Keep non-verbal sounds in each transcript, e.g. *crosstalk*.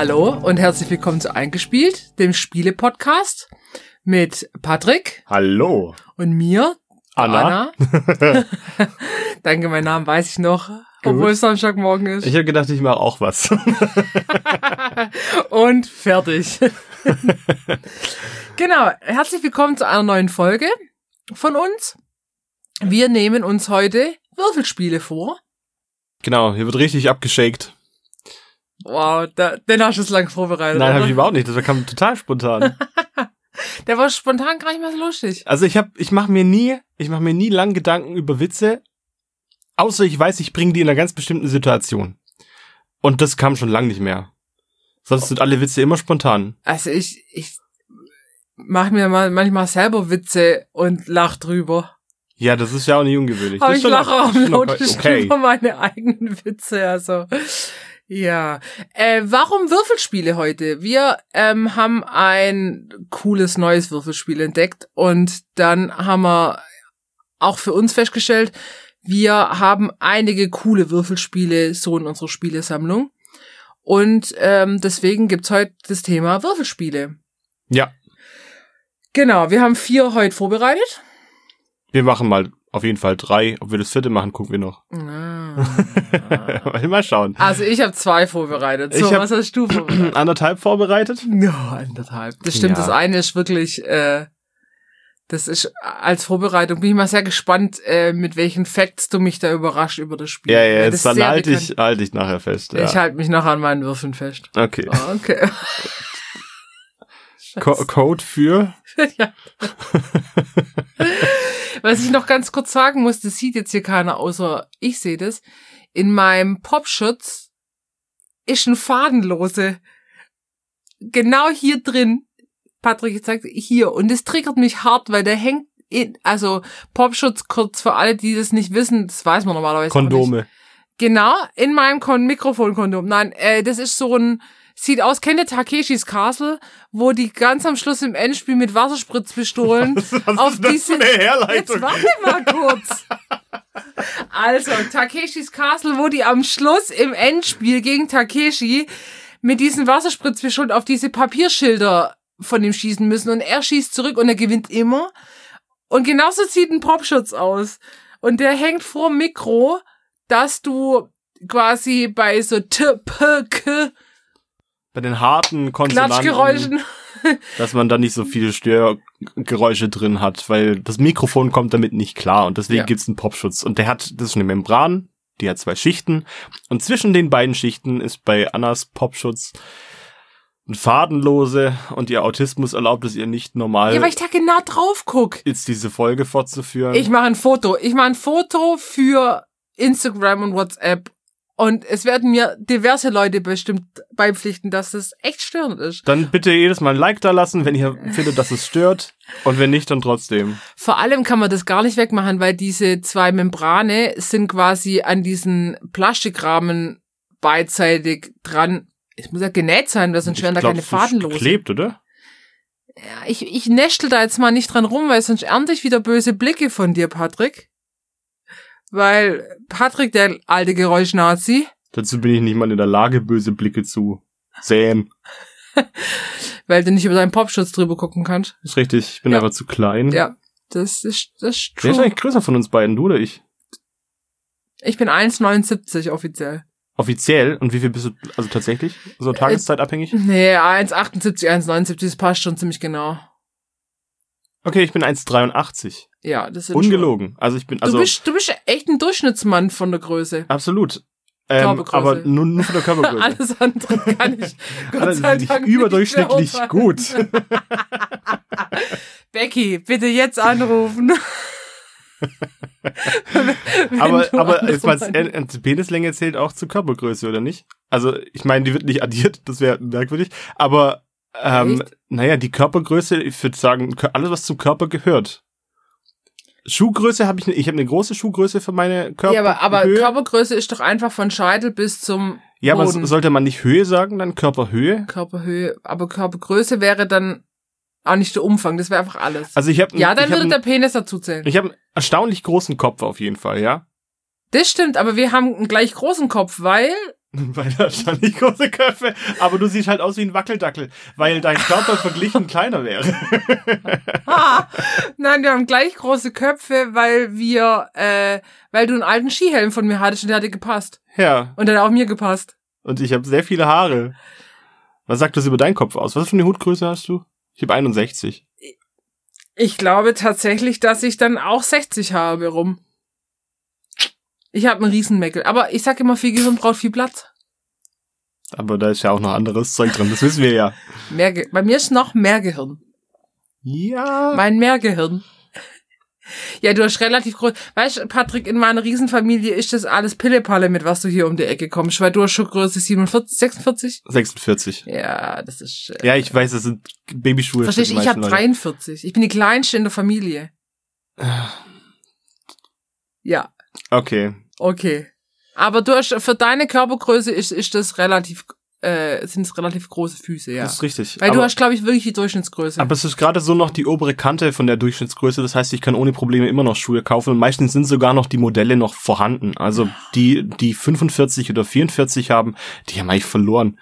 Hallo und herzlich willkommen zu Eingespielt, dem Spiele-Podcast mit Patrick Hallo. und mir, Anna. Anna. *laughs* Danke, mein Name weiß ich noch, obwohl es Samstagmorgen ist. Ich habe gedacht, ich mache auch was. *laughs* und fertig. *laughs* genau, herzlich willkommen zu einer neuen Folge von uns. Wir nehmen uns heute Würfelspiele vor. genau, hier wird richtig abgeschakt. Wow, da, den hast du es lang vorbereitet. Nein, habe ich überhaupt nicht. Das kam total spontan. *laughs* Der war spontan gar nicht mehr so lustig. Also ich habe, ich mache mir nie, ich mache mir nie lang Gedanken über Witze, außer ich weiß, ich bringe die in einer ganz bestimmten Situation. Und das kam schon lang nicht mehr. Sonst sind alle Witze immer spontan. Also ich, ich mache mir mal manchmal selber Witze und lach drüber. Ja, das ist ja auch nicht ungewöhnlich. Aber ich lache auch laut okay. über meine eigenen Witze. Also ja. Äh, warum Würfelspiele heute? Wir ähm, haben ein cooles neues Würfelspiel entdeckt und dann haben wir auch für uns festgestellt, wir haben einige coole Würfelspiele so in unserer Spielesammlung. Und ähm, deswegen gibt's heute das Thema Würfelspiele. Ja, Genau, wir haben vier heute vorbereitet. wir machen mal auf jeden Fall drei. Ob wir das vierte machen, gucken wir noch. Ah. *laughs* mal schauen. Also ich habe zwei vorbereitet. So, Ich was hast du vorbereitet? *clears throat* Anderthalb vorbereitet? Ja, anderthalb. Das stimmt, Ja. das eine ist wirklich, äh, das ist als Vorbereitung. Bin ich mal sehr gespannt, äh, mit welchen Facts du mich da überrascht über das Spiel. Ja, ja, jetzt dann halte ich, halte ich nachher fest. Ja. Ich halte mich noch an meinen Würfeln fest. okay. Okay. *laughs* *laughs* Co Code für? ja. Was ich noch ganz kurz sagen muss, das sieht jetzt hier keiner, außer ich sehe das. In meinem Popschutz ist ein Fadenlose. Genau hier drin. Patrick jetzt sagt hier. Und das triggert mich hart, weil der hängt in, also Popschutz kurz für alle, die das nicht wissen, das weiß man normalerweise. Kondome. Genau, in meinem Kon Mikrofonkondom. Nein, äh, das ist so ein, sieht aus, kennt ihr Takeshis Castle, wo die ganz am Schluss im Endspiel mit Wasserspritzpistolen *laughs* auf diese... Jetzt warte mal kurz. Also, Takeshis Castle, wo die am Schluss im Endspiel gegen Takeshi mit diesen Wasserspritzpistolen auf diese Papierschilder von ihm schießen müssen und er schießt zurück und er gewinnt immer. Und genauso sieht ein Popschutz aus. Und der hängt vor dem Mikro, dass du quasi bei so T, P, K, Bei den harten Konsonanten, Klatschgeräuschen. dass man da nicht so viele Störgeräusche drin hat, weil das Mikrofon kommt damit nicht klar und deswegen Ja. gibt's einen Popschutz. Und der hat, das ist eine Membran, die hat zwei Schichten und zwischen den beiden Schichten ist bei Annas Popschutz ein Fadenlose und ihr Autismus erlaubt es ihr nicht normal, Ja, weil ich da genau drauf guck. jetzt diese Folge fortzuführen. Ich mache ein Foto. Ich mache ein Foto für Instagram und WhatsApp. Und es werden mir diverse Leute bestimmt beipflichten, dass das echt störend ist. dann bitte jedes Mal ein Like da lassen, wenn ihr findet, dass es stört. Und wenn nicht, dann trotzdem. Vor allem kann man das gar nicht wegmachen, weil diese zwei Membrane sind quasi an diesen Plastikrahmen beidseitig dran. Es muss ja genäht sein, weil sonst wären da keine es ist Fadenlose. Geklebt, oder? Ja, ich, ich näschtel da jetzt mal nicht dran rum, weil sonst ernte ich wieder böse Blicke von dir, Patrick. Weil Patrick, der alte Geräuschnazi, Dazu bin ich nicht mal in der Lage, böse Blicke zu säen. *laughs* weil du nicht über deinen Popschutz drüber gucken kannst. Ist richtig, ich bin Ja. einfach zu klein. Ja, das ist, das ist Wer ist true. eigentlich größer von uns beiden, du oder ich? Ich bin 1,79 offiziell. Offiziell? Und wie viel bist du, also tatsächlich? So tageszeitabhängig? Nee, 1,78, 1,79, das passt schon ziemlich genau. Okay, ich bin 1,83. Ja, das sind Ungelogen. Also ich bin, Schon. also du bist, du bist echt ein Durchschnittsmann von der Größe. absolut. Ähm, aber nur, nur von der Körpergröße. *laughs* Alles andere kann ich *laughs* Gott Alles sei nicht Dank überdurchschnittlich nicht gut. *laughs* Becky, bitte jetzt anrufen. Wenn aber aber jetzt mal, Penislänge zählt auch zur Körpergröße, oder nicht? Also ich meine, die wird nicht addiert, das wäre merkwürdig. Aber ähm, Echt? naja, die Körpergröße, ich würde sagen, alles, was zum Körper gehört. Schuhgröße habe ich, ne- ich habe eine große Schuhgröße für meine Körper. ja, aber, aber Höhe. Körpergröße ist doch einfach von Scheitel bis zum Ja, aber Boden. so- sollte man nicht Höhe sagen, dann Körperhöhe? Körperhöhe. Aber Körpergröße wäre dann auch nicht der Umfang, das wäre einfach alles. Also ich habe ja, dann würde der Penis dazu zählen. ich habe einen erstaunlich großen Kopf auf jeden Fall, ja. Das stimmt, aber wir haben einen gleich großen Kopf, weil *laughs* Weil da stand nicht große Köpfe, aber du siehst halt aus wie ein Wackeldackel, weil dein Körper verglichen kleiner wäre. *laughs* ah, nein, wir haben gleich große Köpfe, weil wir, äh, weil du einen alten Skihelm von mir hattest und der hatte gepasst. Ja. Und der hat auch mir gepasst. Und ich habe sehr viele Haare. Was sagt das über deinen Kopf aus? Was für eine Hutgröße hast du? Ich habe 61. Ich glaube tatsächlich, dass ich dann auch 60 habe rum. Ich habe einen Riesenmeckel. Aber ich sag immer, viel Gehirn braucht viel Platz. Aber da ist ja auch noch anderes Zeug drin, das wissen wir ja. Mehr Ge Bei mir ist noch mehr Gehirn. Ja. Mein Mehrgehirn. *laughs* Ja, du hast relativ groß. Weißt du, Patrick, in meiner Riesenfamilie ist das alles Pillepalle, mit was du hier um die Ecke kommst, weil du hast schon Größe 47, 46? 46. Ja, das ist. Äh, ja, ich weiß, das sind Babyschuhe. Verstehst du, ich habe 43. Ich bin die kleinste in der Familie. Ja. Okay. Okay. Aber du hast, für deine Körpergröße ist, ist das relativ, äh, sind es relativ große Füße, ja. Das ist richtig. Weil du hast, glaube ich, wirklich die Durchschnittsgröße. Aber es ist gerade so noch die obere Kante von der Durchschnittsgröße. Das heißt, ich kann ohne Probleme immer noch Schuhe kaufen. Und meistens sind sogar noch die Modelle noch vorhanden. Also die, die 45 oder 44 haben, die haben eigentlich verloren.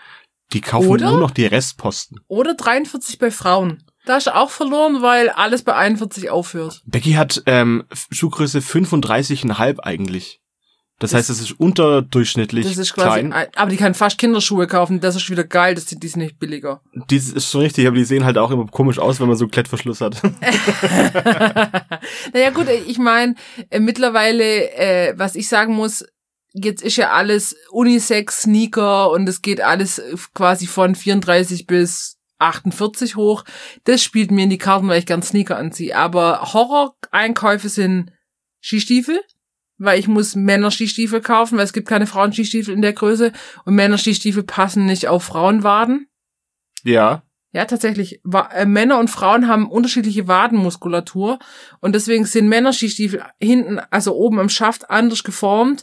Die kaufen oder, nur noch die Restposten. Oder 43 bei Frauen. Da hast du auch verloren, weil alles bei 41 aufhört. Becky hat ähm, Schuhgröße 35,5 eigentlich. Das, das heißt, es ist unterdurchschnittlich das ist quasi, klein. Aber die kann fast Kinderschuhe kaufen. Das ist wieder geil. Das die sind nicht billiger. Die ist schon richtig, aber die sehen halt auch immer komisch aus, wenn man so Klettverschluss hat. *laughs* *laughs* naja gut, ich meine, äh, mittlerweile, äh, was ich sagen muss, jetzt ist ja alles Unisex, Sneaker und es geht alles quasi von 34 bis 48 hoch. Das spielt mir in die Karten, weil ich gern Sneaker anziehe. Aber Horror-Einkäufe sind Skistiefel weil ich muss Männer-Skistiefel kaufen, weil es gibt keine Frauen-Skistiefel in der Größe und Männer-Skistiefel passen nicht auf Frauenwaden. Ja. Ja, tatsächlich. Äh, Männer und Frauen haben unterschiedliche Wadenmuskulatur und deswegen sind Männer-Skistiefel hinten, also oben am Schaft anders geformt,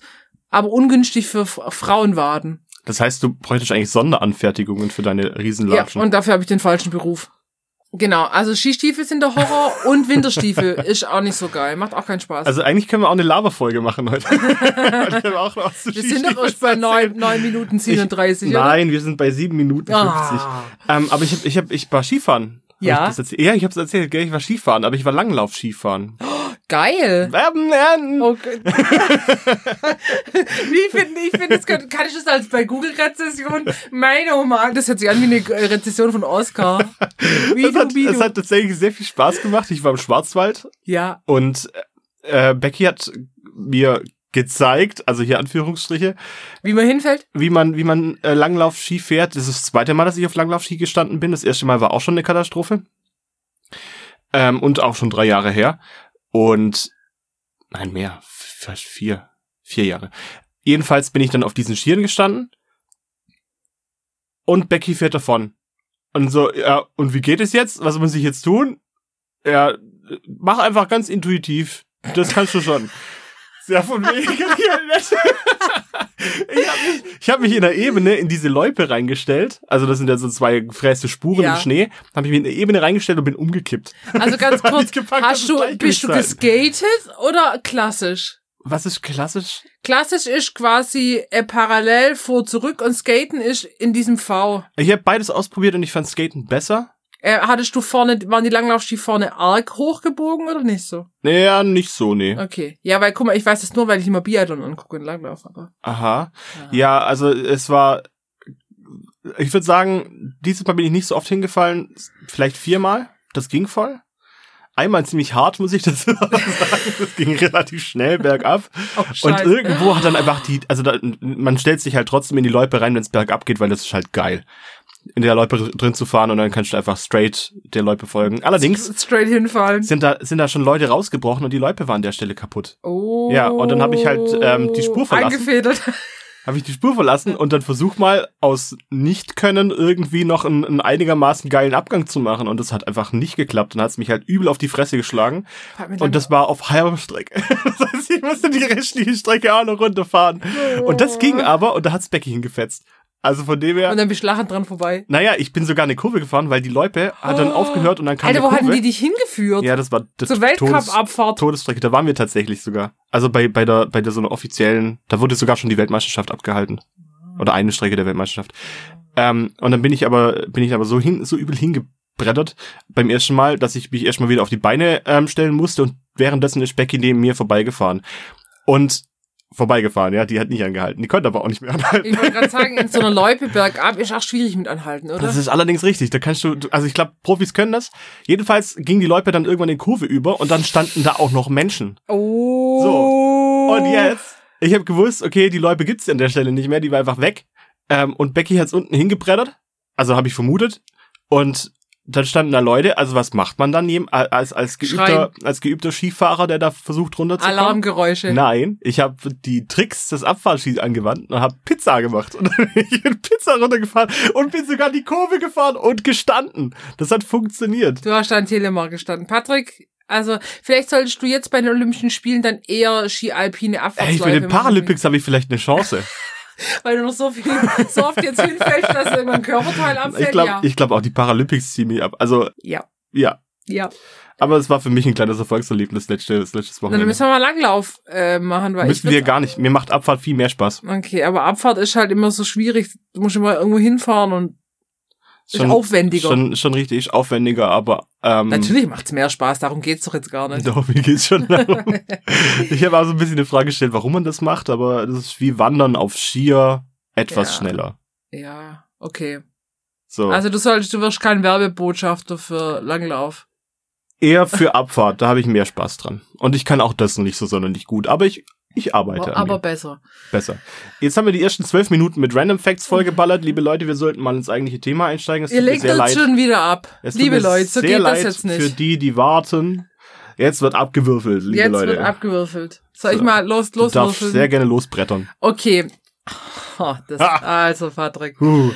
aber ungünstig für Frauenwaden. Das heißt, du bräuchtest eigentlich Sonderanfertigungen für deine Riesenlatschen. Ja, und dafür habe ich den falschen Beruf. Genau, also Skistiefel sind der Horror *laughs* und Winterstiefel ist auch nicht so geil, macht auch keinen Spaß. Also eigentlich können wir auch eine Lava-Folge machen heute. *laughs* wir, auch noch wir sind doch erst bei neun, neun Minuten 37, ich, Nein, wir sind bei sieben Minuten 50. Ah. Ähm, aber ich, hab, ich, hab, ich war Skifahren. Ja? Ich ja, ich hab's erzählt, gell? ich war Skifahren, aber ich war Langlauf-Skifahren. *gasps* Geil. Werben lernen. Okay. wie finde ich finde das kann, kann ich das als bei Google Rezession meine Oma, das hört sich an wie eine Rezession von Oscar. *laughs* Wie das, hat, das hat tatsächlich sehr viel Spaß gemacht. Ich war im Schwarzwald. Ja. Und äh, Becky hat mir gezeigt, also hier Anführungsstriche. Wie man hinfällt? Wie man, wie man äh, Langlauf-Ski fährt. Das ist das zweite Mal, dass ich auf Langlauf-Ski gestanden bin. Das erste Mal war auch schon eine Katastrophe. Ähm, und auch schon drei Jahre her. Und nein, mehr, vielleicht vier, vier Jahre. Jedenfalls bin ich dann auf diesen Skiern gestanden. Und Becky fährt davon. Und so, ja, und wie geht es jetzt? Was muss ich jetzt tun? Ja, mach einfach ganz intuitiv. Das kannst du schon. *laughs* Sehr von wegen. *laughs* ich habe mich, ich hab mich in der Ebene in diese Loipe reingestellt. Also das sind ja so zwei gefräste Spuren ja. im Schnee. Habe ich mich in der Ebene reingestellt und bin umgekippt. Also ganz *laughs* kurz, hast du, bist du geskatet oder klassisch? Was ist klassisch? Klassisch ist quasi äh, parallel vor zurück und Skaten ist in diesem V. Ich habe beides ausprobiert und ich fand Skaten besser. Äh, hattest du vorne, waren die Langlaufski vorne arg hochgebogen oder nicht so? Naja, nicht so, nee. Okay. Ja, weil guck mal, ich weiß das nur, weil ich immer Biathlon angucke in Langlauf, aber. Aha. Ja, ja also es war, ich würde sagen, dieses Mal bin ich nicht so oft hingefallen, vielleicht viermal. Das ging voll. Einmal ziemlich hart, muss ich dazu *laughs* sagen. Das ging relativ schnell bergab. *laughs* Oh, und irgendwo hat dann einfach die, also da, man stellt sich halt trotzdem in die Loipe rein, wenn es bergab geht, weil das ist halt geil in der Loipe drin zu fahren und dann kannst du einfach straight der Loipe folgen. Allerdings straight hinfallen. Sind da sind da schon Leute rausgebrochen und die Loipe war an der Stelle kaputt. Oh. Ja, und dann habe ich halt ähm, die Spur verlassen. Eingefädelt. Habe ich die Spur verlassen und dann versuch mal aus Nicht-Können irgendwie noch einen, einen einigermaßen geilen Abgang zu machen und das hat einfach nicht geklappt. Dann hat's mich halt übel auf die Fresse geschlagen und das war auf halber Strecke. *laughs* das heißt, ich musste die restliche Strecke auch noch runterfahren. Oh. Und das ging aber und da hat's Becky hingefetzt. Also von dem her. Und dann bist du lachend dran vorbei. Naja, ich bin sogar eine Kurve gefahren, weil die Loipe hat dann oh. aufgehört und dann kam Alter, wo hatten die dich hingeführt? Ja, das war das Zur Weltcup-Abfahrt. Todesstrecke, da waren wir tatsächlich sogar. Also bei, bei der, bei der so einer offiziellen, da wurde sogar schon die Weltmeisterschaft abgehalten. Oder eine Strecke der Weltmeisterschaft. Ähm, und dann bin ich aber, bin ich aber so hin, so übel hingebrettert beim ersten Mal, dass ich mich erstmal wieder auf die Beine ähm, stellen musste und währenddessen ist Becky neben mir vorbeigefahren. Und vorbeigefahren, ja, die hat nicht angehalten. Die konnte aber auch nicht mehr anhalten. Ich wollte gerade sagen, in so einer *laughs* Loipe bergab ist auch schwierig mit anhalten, oder? Das ist allerdings richtig. Da kannst du, also ich glaube, Profis können das. Jedenfalls ging die Loipe dann irgendwann in Kurve über und dann standen da auch noch Menschen. Oh. So. Und jetzt, ich habe gewusst, okay, die Loipe gibt's an der Stelle nicht mehr, die war einfach weg. Ähm, und Becky hat's unten hingebreddert. Also habe ich vermutet. Und dann standen da Leute, also was macht man dann als, als, geübter, als geübter Skifahrer, der da versucht runterzukommen? Alarmgeräusche. Nein, ich habe die Tricks des Abfahrtskis angewandt und habe Pizza gemacht. Und dann bin ich in Pizza runtergefahren und bin sogar die Kurve gefahren und gestanden. Das hat funktioniert. Du hast da in Telemark gestanden. Patrick, also vielleicht solltest du jetzt bei den Olympischen Spielen dann eher Ski-Alpine Abfahrtsläufe Ey, bei den Paralympics habe ich vielleicht eine Chance. *laughs* *laughs* Weil du noch so viel, so oft jetzt hinfällst, dass irgendwann Körperteil abfällt. Ich glaube ja. ich glaub auch, die Paralympics ziehen mich ab. Also, ja. Ja. Ja. Aber es war für mich ein kleines Erfolgserlebnis letzte, das letztes Wochenende. Dann müssen wir mal Langlauf äh, machen. Weil Müssen wir gar nicht. Mir macht Abfahrt viel mehr Spaß. Okay, aber Abfahrt ist halt immer so schwierig. Du musst immer irgendwo hinfahren und schon, ist aufwendiger. Schon, schon richtig aufwendiger, aber ähm, Natürlich macht's mehr Spaß, darum geht's doch jetzt gar nicht. *laughs* Doch, mir geht's schon *laughs* darum. ich habe also ein bisschen eine Frage gestellt, warum man das macht, aber das ist wie Wandern auf Skier etwas Ja. schneller. Ja, okay. So. Also du solltest, du wirst kein Werbebotschafter für Langlauf. Eher für Abfahrt, da habe ich mehr Spaß dran. Und ich kann auch das noch nicht so sonderlich gut, aber ich, ich arbeite Aber mir. besser. besser. Jetzt haben wir die ersten zwölf Minuten mit Random Facts vollgeballert. Liebe Leute, wir sollten mal ins eigentliche Thema einsteigen. Es Ihr legt uns leid. schon wieder ab. Es Liebe Leute, so geht leid das jetzt Für nicht. die, die warten. Jetzt wird abgewürfelt, liebe Jetzt Leute. wird abgewürfelt. Soll ich So. mal los, du darfst sehr gerne losbrettern. Okay. Oh, das, Ha. also, Patrick. Huh.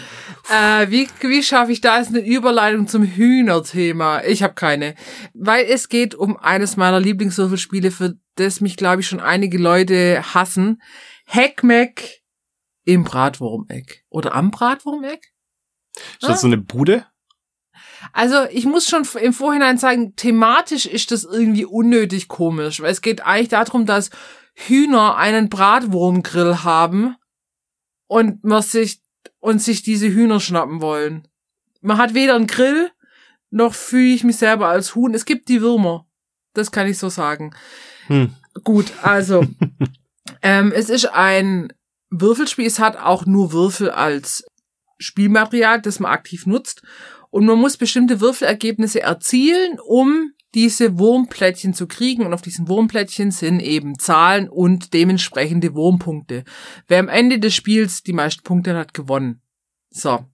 Äh, wie, wie schaffe ich da jetzt eine Überleitung zum Hühnerthema? Ich habe keine. Weil es geht um eines meiner Lieblingswürfelspiele, für das mich, glaube ich, schon einige Leute hassen. Heckmeck im Bratwurmeck. Oder am Bratwurmeck? Ist das so eine Bude? Also ich muss schon im Vorhinein sagen, thematisch ist das irgendwie unnötig komisch, weil es geht eigentlich darum, dass Hühner einen Bratwurmgrill haben und man sich und sich diese Hühner schnappen wollen. Man hat weder einen Grill, noch fühle ich mich selber als Huhn. Es gibt die Würmer. Das kann ich so sagen. Hm. Gut, also *laughs* ähm, es ist ein Würfelspiel. Es hat auch nur Würfel als Spielmaterial, das man aktiv nutzt. Und man muss bestimmte Würfelergebnisse erzielen, um diese Wurmplättchen zu kriegen. Und auf diesen Wurmplättchen sind eben Zahlen und dementsprechende Wurmpunkte. Wer am Ende des Spiels die meisten Punkte hat, gewonnen. So.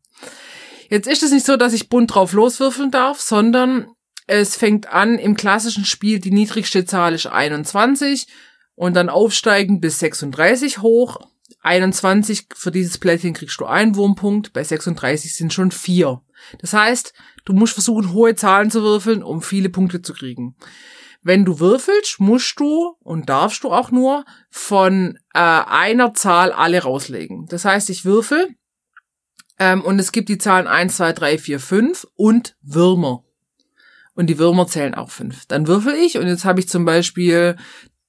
Jetzt ist es nicht so, dass ich bunt drauf loswürfeln darf, sondern es fängt an im klassischen Spiel, die niedrigste Zahl ist 21 und dann aufsteigend bis 36 hoch. 21 für dieses Plättchen kriegst du einen Wurmpunkt, bei 36 sind schon vier. Das heißt, du musst versuchen, hohe Zahlen zu würfeln, um viele Punkte zu kriegen. Wenn du würfelst, musst du und darfst du auch nur von äh, einer Zahl alle rauslegen. Das heißt, ich würfel ähm, und es gibt die Zahlen 1, 2, 3, 4, 5 und Würmer. Und die Würmer zählen auch fünf. Dann würfel ich und jetzt habe ich zum Beispiel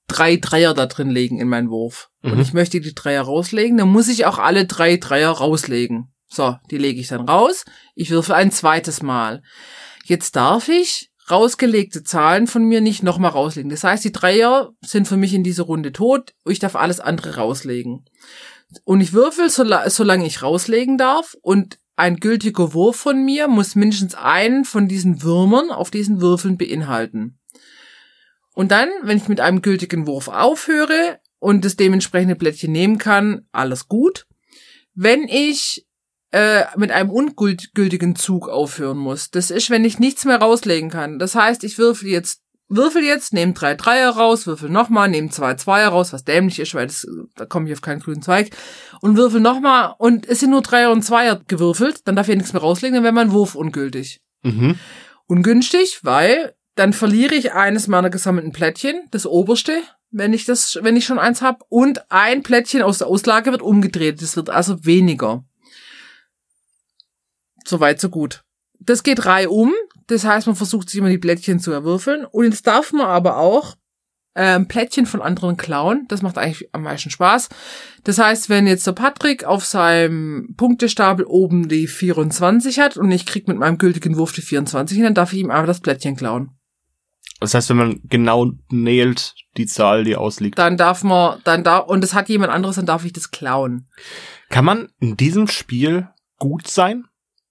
drei Dreier da drin legen in meinen Wurf. Und Mhm. ich möchte die Dreier rauslegen, dann muss ich auch alle drei Dreier rauslegen. So, die lege ich dann raus. Ich würfel ein zweites Mal. Jetzt darf ich rausgelegte Zahlen von mir nicht nochmal rauslegen. Das heißt, die Dreier sind für mich in dieser Runde tot. Ich darf alles andere rauslegen. Und ich würfel, sola- solange ich rauslegen darf. Und ein gültiger Wurf von mir muss mindestens einen von diesen Würmern auf diesen Würfeln beinhalten. Und dann, wenn ich mit einem gültigen Wurf aufhöre und das dementsprechende Blättchen nehmen kann, alles gut. Wenn ich äh, mit einem ungültigen Zug aufhören muss, das ist, wenn ich nichts mehr rauslegen kann. Das heißt, ich würfel jetzt, würfel jetzt, nehme drei Dreier raus, würfel nochmal, nehme zwei Zweier raus, was dämlich ist, weil das, da komme ich auf keinen grünen Zweig, und würfel nochmal, und es sind nur Dreier und Zweier gewürfelt, dann darf ich nichts mehr rauslegen, dann wäre mein Wurf ungültig Mhm. ungünstig, weil dann verliere ich eines meiner gesammelten Plättchen, das oberste, wenn ich das, wenn ich schon eins habe, und ein Plättchen aus der Auslage wird umgedreht. Das wird also weniger. Soweit, so gut. Das geht reihum. Das heißt, man versucht sich immer die Plättchen zu erwürfeln. Und jetzt darf man aber auch äh, Plättchen von anderen klauen. Das macht eigentlich am meisten Spaß. Das heißt, wenn jetzt der Patrick auf seinem Punktestapel oben die 24 hat und ich krieg mit meinem gültigen Wurf die 24 hin, dann darf ich ihm einfach das Plättchen klauen. Das heißt, wenn man genau nailt die Zahl, die ausliegt. Dann darf man, dann da, und es hat jemand anderes, dann darf ich das klauen. Kann man in diesem Spiel gut sein?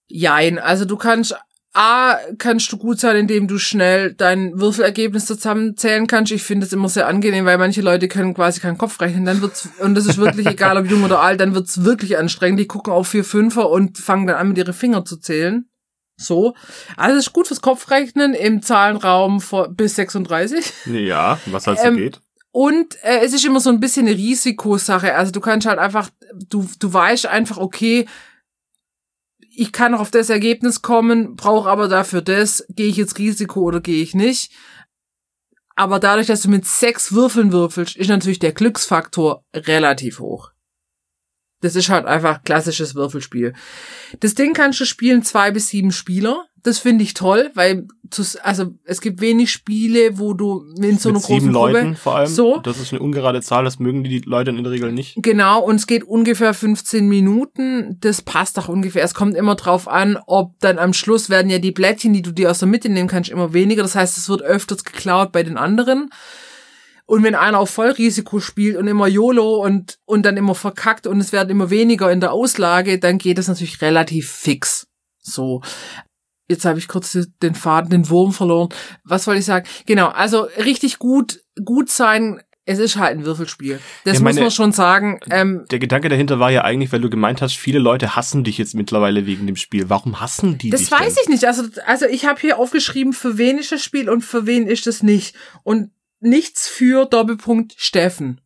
Jein, also du kannst A, kannst du gut sein, indem du schnell dein Würfelergebnis zusammenzählen kannst. Ich finde es immer sehr angenehm, weil manche Leute können quasi keinen Kopf rechnen. Dann wird's, und das ist wirklich egal, ob jung oder alt, dann wird's wirklich anstrengend. Die gucken auf vier Fünfer und fangen dann an, mit ihre Finger zu zählen. So. Also es ist gut fürs Kopfrechnen im Zahlenraum vor, bis 36. Ja, was halt so ähm, geht. Und äh, es ist immer so ein bisschen eine Risikosache. Also du kannst halt einfach, du, du weißt einfach, okay, ich kann noch auf das Ergebnis kommen, brauche aber dafür das, gehe ich jetzt Risiko oder gehe ich nicht. Aber dadurch, dass du mit sechs Würfeln würfelst, ist natürlich der Glücksfaktor relativ hoch. Das ist halt einfach klassisches Würfelspiel. Das Ding kannst du spielen zwei bis sieben Spieler. Das finde ich toll, weil also es gibt wenig Spiele, wo du in so einer großen sieben Gruppe Leuten vor allem. So. Das ist eine ungerade Zahl, das mögen die Leute in der Regel nicht. Genau, und es geht ungefähr 15 Minuten. Das passt auch ungefähr. Es kommt immer drauf an, ob dann am Schluss werden ja die Blättchen, die du dir aus der Mitte nehmen kannst, immer weniger. Das heißt, es wird öfters geklaut bei den anderen. Und wenn einer auf Vollrisiko spielt und immer YOLO und, und dann immer verkackt und es werden immer weniger in der Auslage, dann geht es natürlich relativ fix. So. Jetzt habe ich kurz den Faden, den Wurm verloren. Was wollte ich sagen? Genau, also richtig gut, gut sein. Es ist halt ein Würfelspiel. Das ja, meine, muss man schon sagen. Ähm, der Gedanke dahinter war ja eigentlich, weil du gemeint hast, viele Leute hassen dich jetzt mittlerweile wegen dem Spiel. Warum hassen die das dich? Das weiß denn? ich nicht. Also, also ich habe hier aufgeschrieben, für wen ist das Spiel und für wen ist es nicht. Und nichts für Doppelpunkt Steffen.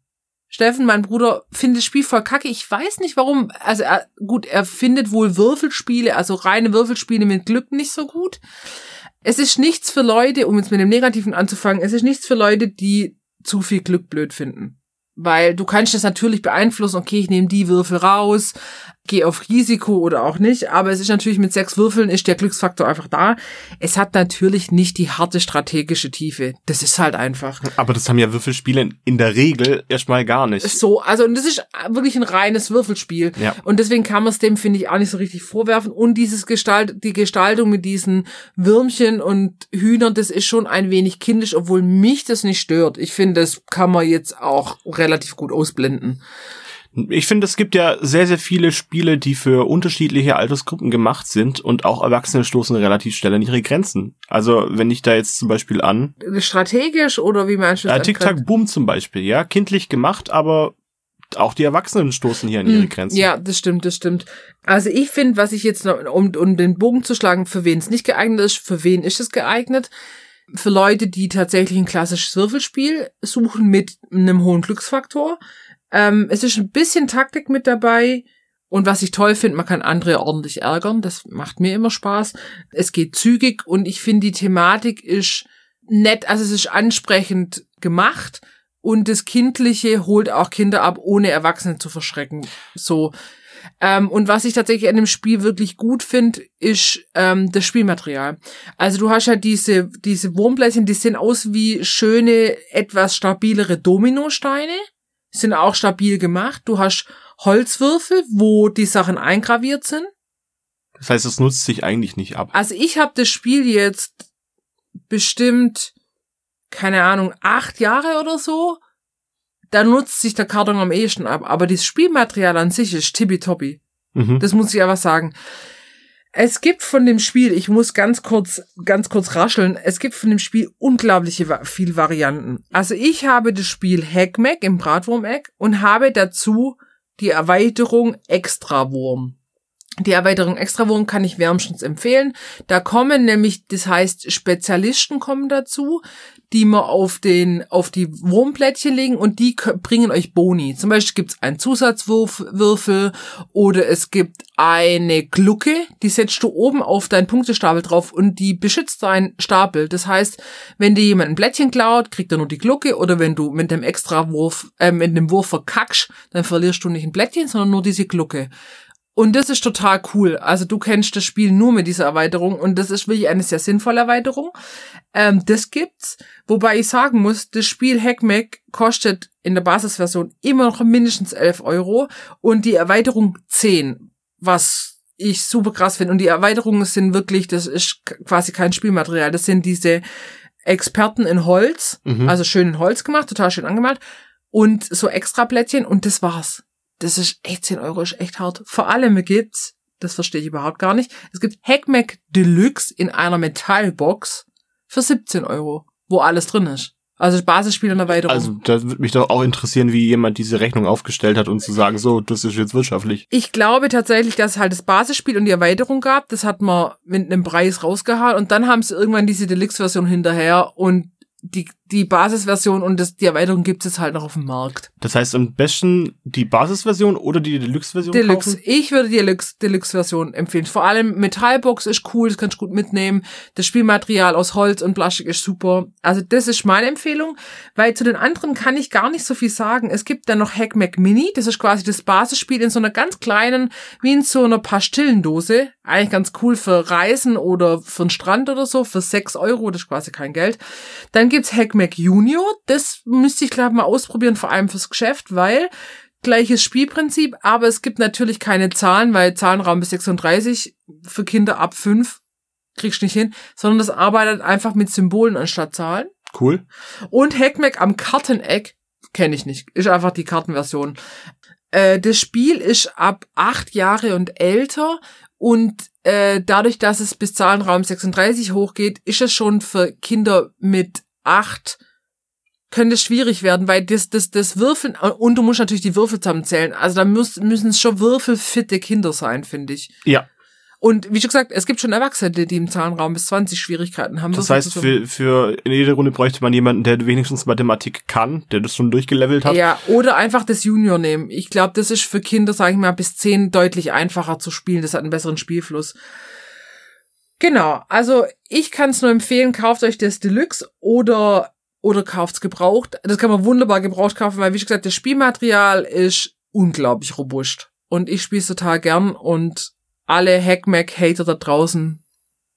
Steffen, mein Bruder, findet das Spiel voll kacke. Ich weiß nicht warum. Also er, gut, er findet wohl Würfelspiele, also reine Würfelspiele mit Glück nicht so gut. Es ist nichts für Leute, um jetzt mit dem Negativen anzufangen, es ist nichts für Leute, die zu viel Glück blöd finden. Weil du kannst das natürlich beeinflussen, okay, ich nehme die Würfel raus, gehe auf Risiko oder auch nicht, aber es ist natürlich mit sechs Würfeln ist der Glücksfaktor einfach da. Es hat natürlich nicht die harte strategische Tiefe. Das ist halt einfach. Aber das haben ja Würfelspiele in der Regel erstmal gar nicht. So, also und das ist wirklich ein reines Würfelspiel. Ja. Und deswegen kann man es dem, finde ich, auch nicht so richtig vorwerfen. Und dieses Gestalt, die Gestaltung mit diesen Würmchen und Hühnern, das ist schon ein wenig kindisch, obwohl mich das nicht stört. Ich finde, das kann man jetzt auch relativ gut ausblenden. Ich finde, es gibt ja sehr, sehr viele Spiele, die für unterschiedliche Altersgruppen gemacht sind und auch Erwachsene stoßen relativ schnell an ihre Grenzen. Also, wenn ich da jetzt zum Beispiel an. Strategisch oder wie meinst du das? Äh, Tic-Tac Boom zum Beispiel, ja. Kindlich gemacht, aber auch die Erwachsenen stoßen hier an ihre hm, Grenzen. Ja, das stimmt, das stimmt. Also ich finde, was ich jetzt noch, um, um den Bogen zu schlagen, für wen es nicht geeignet ist, für wen ist es geeignet? Für Leute, die tatsächlich ein klassisches Würfelspiel suchen mit einem hohen Glücksfaktor. Ähm, es ist ein bisschen Taktik mit dabei. Und was ich toll finde, man kann andere ordentlich ärgern. Das macht mir immer Spaß. Es geht zügig und ich finde, die Thematik ist nett, also es ist ansprechend gemacht. Und das Kindliche holt auch Kinder ab, ohne Erwachsene zu verschrecken. So. Ähm, und was ich tatsächlich an dem Spiel wirklich gut finde, ist ähm, das Spielmaterial. Also du hast halt diese, diese Wurmbläschen, die sehen aus wie schöne, etwas stabilere Dominosteine sind auch stabil gemacht. Du hast Holzwürfel, wo die Sachen eingraviert sind. Das heißt, es nutzt sich eigentlich nicht ab. Also ich habe das Spiel jetzt bestimmt, keine Ahnung, acht Jahre oder so. Da nutzt sich der Karton am ehesten ab. Aber das Spielmaterial an sich ist tippitoppi. Mhm. Das muss ich aber sagen. Es gibt von dem Spiel, ich muss ganz kurz, ganz kurz rascheln, es gibt von dem Spiel unglaubliche viel Varianten. Also ich habe das Spiel Hackmack im Bratwurm-Eck und habe dazu die Erweiterung Extrawurm. Die Erweiterung Extrawurm kann ich wärmstens empfehlen. Da kommen nämlich, das heißt, Spezialisten kommen dazu, die man auf den, auf die Wurmplättchen legen und die bringen euch Boni. Zum Beispiel gibt's einen Zusatzwürfel oder es gibt eine Glucke, die setzt du oben auf deinen Punktestapel drauf und die beschützt deinen Stapel. Das heißt, wenn dir jemand ein Blättchen klaut, kriegt er nur die Glucke oder wenn du mit dem Extrawurf, äh, mit dem Wurf verkackst, dann verlierst du nicht ein Blättchen, sondern nur diese Glucke. Und das ist total cool. Also du kennst das Spiel nur mit dieser Erweiterung und das ist wirklich eine sehr sinnvolle Erweiterung. Ähm, das gibt's. Wobei ich sagen muss, das Spiel Hackmack kostet in der Basisversion immer noch mindestens 11 Euro und die Erweiterung 10, was ich super krass finde. Und die Erweiterungen sind wirklich, das ist quasi kein Spielmaterial. Das sind diese Experten in Holz, mhm. also schön in Holz gemacht, total schön angemalt und so extra Plättchen und das war's das ist echt 10 Euro, ist echt hart. Vor allem gibt's, das verstehe ich überhaupt gar nicht, es gibt Hackmack Deluxe in einer Metallbox für 17 Euro, wo alles drin ist. Also Basisspiel und Erweiterung. Also da würde mich doch auch interessieren, wie jemand diese Rechnung aufgestellt hat und zu sagen, so, das ist jetzt wirtschaftlich. Ich glaube tatsächlich, dass es halt das Basisspiel und die Erweiterung gab. Das hat man mit einem Preis rausgehauen und dann haben sie irgendwann diese Deluxe-Version hinterher und die, die Basisversion und das, die Erweiterung gibt es halt noch auf dem Markt. Das heißt am besten die Basisversion oder die Deluxe-Version Deluxe. Kaufen? Ich würde die Deluxe, Deluxe-Version empfehlen. Vor allem Metallbox ist cool, das kannst du gut mitnehmen. Das Spielmaterial aus Holz und Plastik ist super. Also das ist meine Empfehlung, weil zu den anderen kann ich gar nicht so viel sagen. Es gibt dann noch Hack Mac Mini, das ist quasi das Basisspiel in so einer ganz kleinen, wie in so einer Pastillendose. Eigentlich ganz cool für Reisen oder für den Strand oder so, für sechs Euro, das ist quasi kein Geld. Dann gibt's Hack Mac Junior. Das müsste ich, glaube mal ausprobieren, vor allem fürs Geschäft, weil gleiches Spielprinzip, aber es gibt natürlich keine Zahlen, weil Zahlenraum bis 36 für Kinder ab 5 kriegst du nicht hin, sondern das arbeitet einfach mit Symbolen anstatt Zahlen. Cool. Und Hackmack am Karteneck kenne ich nicht. Ist einfach die Kartenversion. Äh, das Spiel ist ab acht Jahre und älter und äh, dadurch, dass es bis Zahlenraum 36 hochgeht, ist es schon für Kinder mit acht könnte schwierig werden, weil das, das, das Würfeln, und du musst natürlich die Würfel zusammenzählen. Also da müssen, müssen es schon würfelfitte Kinder sein, finde ich. Ja. Und wie schon gesagt, es gibt schon Erwachsene, die im Zahlenraum bis 20 Schwierigkeiten haben. Das heißt, für, für in jeder Runde bräuchte man jemanden, der wenigstens Mathematik kann, der das schon durchgelevelt hat. Ja, oder einfach das Junior nehmen. Ich glaube, das ist für Kinder, sage ich mal, bis 10 deutlich einfacher zu spielen. Das hat einen besseren Spielfluss. Genau, also ich kann es nur empfehlen, kauft euch das Deluxe oder oder kauft's gebraucht. Das kann man wunderbar gebraucht kaufen, weil wie schon gesagt, das Spielmaterial ist unglaublich robust. Und ich spiele es total gern und alle Hackmack-Hater da draußen,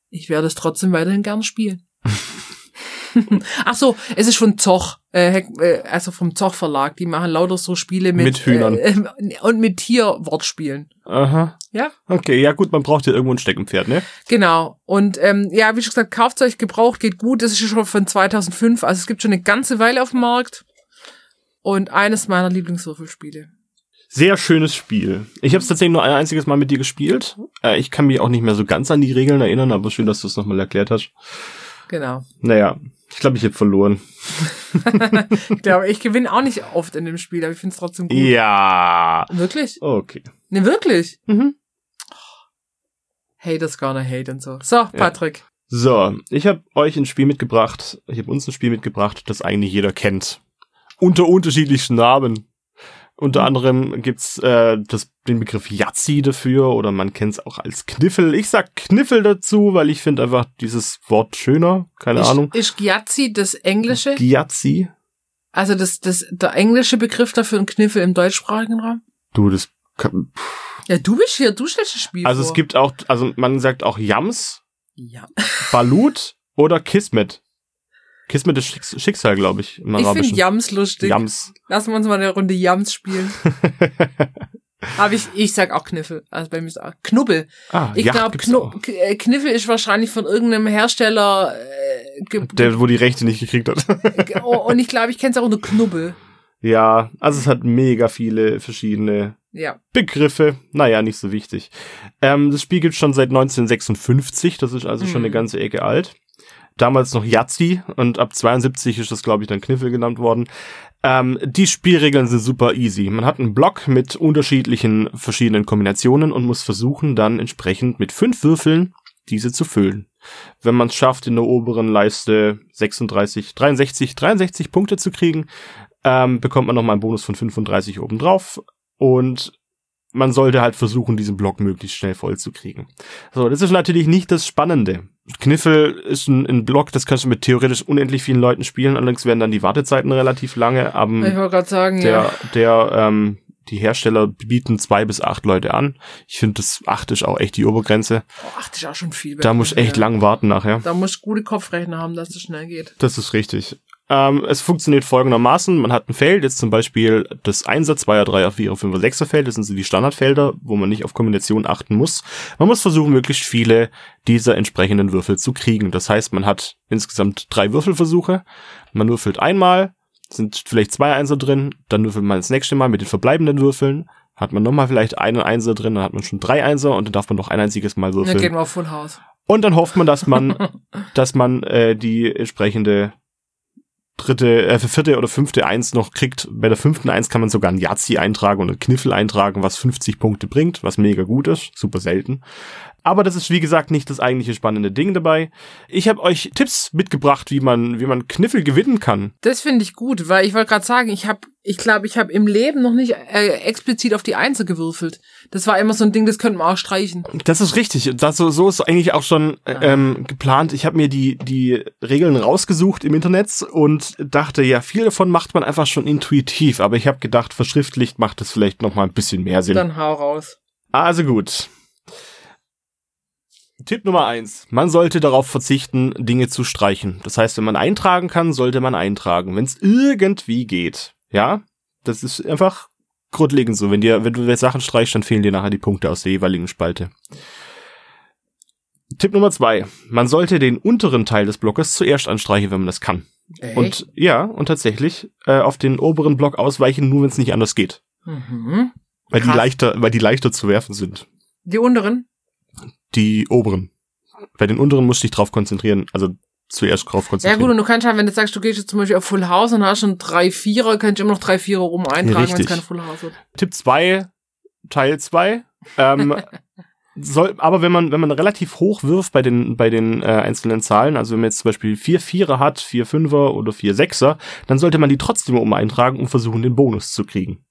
ich werde es trotzdem weiterhin gern spielen. *laughs* Ach so, es ist von Zoch, äh, äh, also vom Zoch Verlag. Die machen lauter so Spiele mit, mit Hühnern äh, und mit Tierwortspielen. Aha. Ja. Okay, ja gut, man braucht ja irgendwo ein Steckenpferd, ne? Genau. Und ähm, ja, wie schon gesagt, Kaufzeug gebraucht geht gut. Das ist schon von 2005, also es gibt schon eine ganze Weile auf dem Markt. Und eines meiner Lieblingswürfelspiele. Sehr schönes Spiel. Ich habe es tatsächlich nur ein einziges Mal mit dir gespielt. Äh, ich kann mich auch nicht mehr so ganz an die Regeln erinnern, aber schön, dass du es nochmal erklärt hast. Genau. Naja, ich glaube, ich habe verloren. *laughs* ich glaube, ich gewinne auch nicht oft in dem Spiel, aber ich finde es trotzdem gut. Ja. Wirklich? Okay. Ne, wirklich? Mhm. Haters gonna hate und so. So, Patrick. Ja. So, ich habe euch ein Spiel mitgebracht. Ich habe uns ein Spiel mitgebracht, das eigentlich jeder kennt. Unter unterschiedlichsten Namen. Unter mhm. anderem gibt's äh, das, den Begriff Yazzi dafür oder man kennt es auch als Kniffel. Ich sag Kniffel dazu, weil ich finde einfach dieses Wort schöner. Keine ist, Ahnung. Ist Yazzi das Englische? Yazzi. Also das, das, der englische Begriff dafür ein Kniffel im deutschsprachigen Raum? Du, das kann, Ja, du bist hier, du stellst das Spiel Also vor. es gibt auch, also man sagt auch Yams, ja. Balut oder Kismet. Kismet ist Schicksal, glaube ich, im Ich finde Jams lustig. Jams. Lassen wir uns mal eine Runde Jams spielen. *laughs* Aber ich, ich sag auch Kniffel. Also bei mir ist auch Knubbel. Ah, ich glaube, Knu äh, Kniffel ist wahrscheinlich von irgendeinem Hersteller. Äh, Der, wo die Rechte nicht gekriegt hat. oh, und ich glaube, ich kenne es auch unter Knubbel. Ja, also es hat mega viele verschiedene ja. Begriffe. Naja, nicht so wichtig. Ähm, das Spiel gibt schon seit 1956, das ist also hm. schon eine ganze Ecke alt damals noch Yazzi und ab 72 ist das, glaube ich, dann Kniffel genannt worden. Ähm, die Spielregeln sind super easy. Man hat einen Block mit unterschiedlichen verschiedenen Kombinationen und muss versuchen, dann entsprechend mit fünf Würfeln diese zu füllen. Wenn man es schafft, in der oberen Leiste 36, 63, 63 Punkte zu kriegen, ähm, bekommt man nochmal einen Bonus von 35 obendrauf. Und man sollte halt versuchen, diesen Block möglichst schnell voll zu kriegen. So, das ist natürlich nicht das Spannende. Kniffel ist ein, ein Block, das kannst du mit theoretisch unendlich vielen Leuten spielen, allerdings werden dann die Wartezeiten relativ lange, aber ich wollte gerade sagen, der, ja. der ähm, Die Hersteller bieten zwei bis acht Leute an. Ich finde, das acht ist auch echt die Obergrenze. Oh, acht ist auch schon viel. Da muss ich echt lang warten nachher. Da muss ich gute Kopfrechner haben, dass es schnell geht. Das ist richtig. Ähm, es funktioniert folgendermaßen. Man hat ein Feld, jetzt zum Beispiel das 1er, 2er, 3er, 4er, 5er, 6er Feld. Das sind so die Standardfelder, wo man nicht auf Kombination achten muss. Man muss versuchen, möglichst viele dieser entsprechenden Würfel zu kriegen. Das heißt, man hat insgesamt drei Würfelversuche. Man würfelt einmal, sind vielleicht zwei Einser drin, dann würfelt man das nächste Mal mit den verbleibenden Würfeln, hat man nochmal vielleicht einen Einser drin, dann hat man schon drei Einser und dann darf man noch ein einziges Mal würfeln. Dann geht man auf Full House. Und dann hofft man, dass man, *laughs* dass man äh, die entsprechende dritte, äh, vierte oder fünfte Eins noch kriegt. Bei der fünften Eins kann man sogar ein Yazzi eintragen ein Kniffel eintragen, was 50 Punkte bringt, was mega gut ist, super selten. Aber das ist wie gesagt nicht das eigentliche spannende Ding dabei. Ich habe euch Tipps mitgebracht, wie man wie man Kniffel gewinnen kann. Das finde ich gut, weil ich wollte gerade sagen, ich habe ich glaube, ich habe im Leben noch nicht äh, explizit auf die Einzel gewürfelt. Das war immer so ein Ding, das könnte man auch streichen. Das ist richtig. Das, so, so ist eigentlich auch schon äh, ähm, geplant. Ich habe mir die, die Regeln rausgesucht im Internet und dachte, ja, viel davon macht man einfach schon intuitiv. Aber ich habe gedacht, verschriftlicht macht das vielleicht noch mal ein bisschen mehr Sinn. Dann hau raus. Also gut. Tipp Nummer eins: Man sollte darauf verzichten, Dinge zu streichen. Das heißt, wenn man eintragen kann, sollte man eintragen, wenn es irgendwie geht. Ja, das ist einfach grundlegend so. Wenn dir, wenn du Sachen streichst, dann fehlen dir nachher die Punkte aus der jeweiligen Spalte. Tipp Nummer zwei: Man sollte den unteren Teil des Blockes zuerst anstreichen, wenn man das kann. Echt? Und ja, und tatsächlich äh, auf den oberen Block ausweichen, nur wenn es nicht anders geht. Mhm. Weil die leichter, weil die leichter zu werfen sind. Die unteren? Die oberen. Bei den unteren musst du dich drauf konzentrieren, also zuerst drauf Ja konzentrieren. gut, und du kannst halt, wenn du sagst, du gehst jetzt zum Beispiel auf Full House und hast schon drei Vierer, kannst du immer noch drei Vierer rum eintragen, wenn es keine Full House wird. Tipp 2, Teil 2. Ähm, *laughs* soll, aber wenn man, wenn man relativ hoch wirft bei den, bei den äh, einzelnen Zahlen, also wenn man jetzt zum Beispiel vier Vierer hat, vier Fünfer oder vier Sechser, dann sollte man die trotzdem um eintragen und versuchen, den Bonus zu kriegen.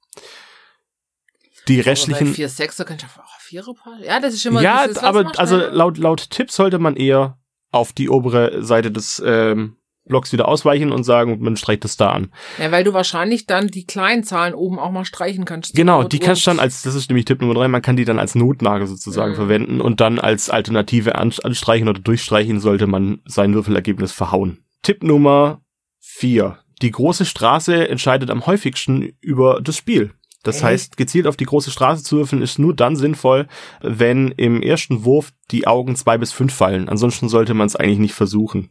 Die restlichen. vier Sechser du einfach auch Vierer passen. Ja, das ist immer Ja, dieses, aber also laut, laut Tipp sollte man eher auf die obere Seite des ähm, Blocks wieder ausweichen und sagen, man streicht es da an. Ja, weil du wahrscheinlich dann die kleinen Zahlen oben auch mal streichen kannst. Genau, die kannst du dann als, das ist nämlich Tipp Nummer drei, man kann die dann als Notnagel sozusagen Mhm. verwenden und dann als Alternative an, anstreichen oder durchstreichen sollte man sein Würfelergebnis verhauen. Tipp Nummer vier. Die große Straße entscheidet am häufigsten über das Spiel. Das Echt? heißt, gezielt auf die große Straße zu würfeln ist nur dann sinnvoll, wenn im ersten Wurf die Augen zwei bis fünf fallen. Ansonsten sollte man es eigentlich nicht versuchen.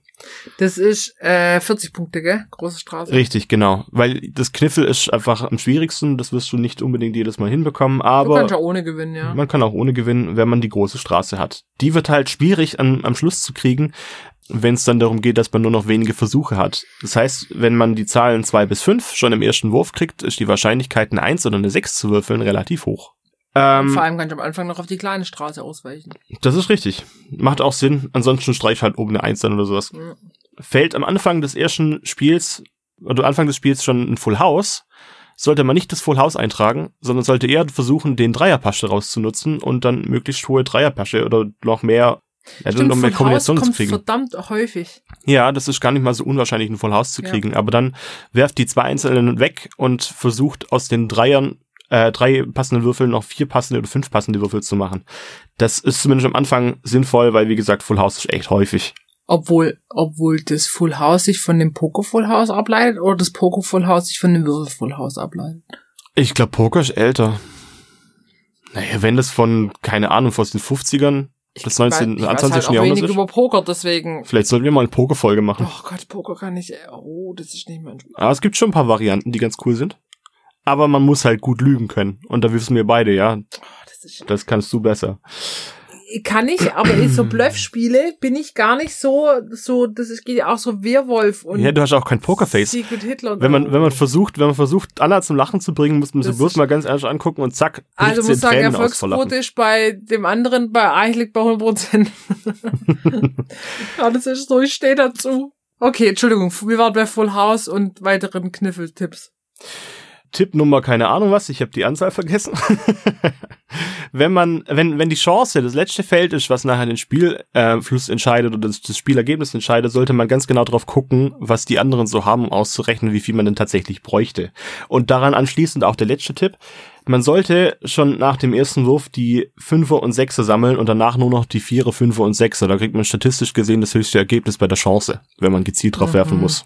Das ist äh, 40 Punkte, gell? Große Straße. Richtig, genau. Weil das Kniffel ist einfach am schwierigsten. Das wirst du nicht unbedingt jedes Mal hinbekommen. du Aber kannst ja ohne gewinnen, ja. Man kann auch ohne gewinnen, wenn man die große Straße hat. Die wird halt schwierig an, am Schluss zu kriegen, wenn es dann darum geht, dass man nur noch wenige Versuche hat. Das heißt, wenn man die Zahlen zwei bis fünf schon im ersten Wurf kriegt, ist die Wahrscheinlichkeit, eine Eins oder eine Sechs zu würfeln, relativ hoch. Ähm, Vor allem kannst du am Anfang noch auf die kleine Straße ausweichen. das ist richtig. Macht auch Sinn. Ansonsten streich halt oben eine Eins dann oder sowas. Ja. Fällt am Anfang des ersten Spiels, oder Anfang des Spiels schon ein Full House, sollte man nicht das Full House eintragen, sondern sollte eher versuchen, den Dreierpasche rauszunutzen und dann möglichst hohe Dreierpasche oder noch mehr, ja, Stimmt, noch mehr Kombinationen zu kriegen. verdammt häufig. Ja, das ist gar nicht mal so unwahrscheinlich, ein Full House zu Ja. kriegen, aber dann werft die zwei einzelnen weg und versucht aus den Dreiern äh, drei passenden Würfel noch vier passende oder fünf passende Würfel zu machen. Das ist zumindest am Anfang sinnvoll, weil wie gesagt, Full House ist echt häufig. Obwohl, obwohl das Full House sich von dem Poker Full House ableitet oder das Poker Full House sich von dem Würfel Full House ableitet. Ich glaube, Poker ist älter. Naja, wenn das von, keine Ahnung, aus den 50ern, das 19. ich weiß 20. halt Jahrhundert wenig über Poker, deswegen. Vielleicht sollten wir mal eine Pokerfolge machen. Oh Gott, Poker kann ich. Oh, das ist nicht mein. Aber es gibt schon ein paar Varianten, die ganz cool sind. Aber man muss halt gut lügen können. Und da wissen wir beide, ja, Oh, das ist das kannst du besser. Kann ich, aber in so Bluffspiele bin ich gar nicht so, so, das ist, geht ja auch so Werwolf und Ja, du hast auch kein Pokerface. Secret Hitler. und Wenn man, wenn man versucht, wenn man versucht, Anna zum Lachen zu bringen, muss man sie bloß mal ganz ernst angucken und zack, also muss sagen, Tränen Erfolgsquote ist bei dem anderen, bei liegt bei 100 Prozent. *laughs* das ist so, ich stehe dazu. Okay, Entschuldigung, wir waren bei Full House und weiteren Kniffeltipps. Tipp Nummer, keine Ahnung was, ich habe die Anzahl vergessen. *laughs* wenn man, wenn, wenn die Chance das letzte Feld ist, was nachher den Spielfluss äh, entscheidet oder das, das Spielergebnis entscheidet, sollte man ganz genau drauf gucken, was die anderen so haben, um auszurechnen, wie viel man denn tatsächlich bräuchte. Und daran anschließend auch der letzte Tipp. Man sollte schon nach dem ersten Wurf die Fünfer und Sechser sammeln und danach nur noch die Vierer, Fünfer und Sechser. Da kriegt man statistisch gesehen das höchste Ergebnis bei der Chance, wenn man gezielt drauf mhm. werfen muss.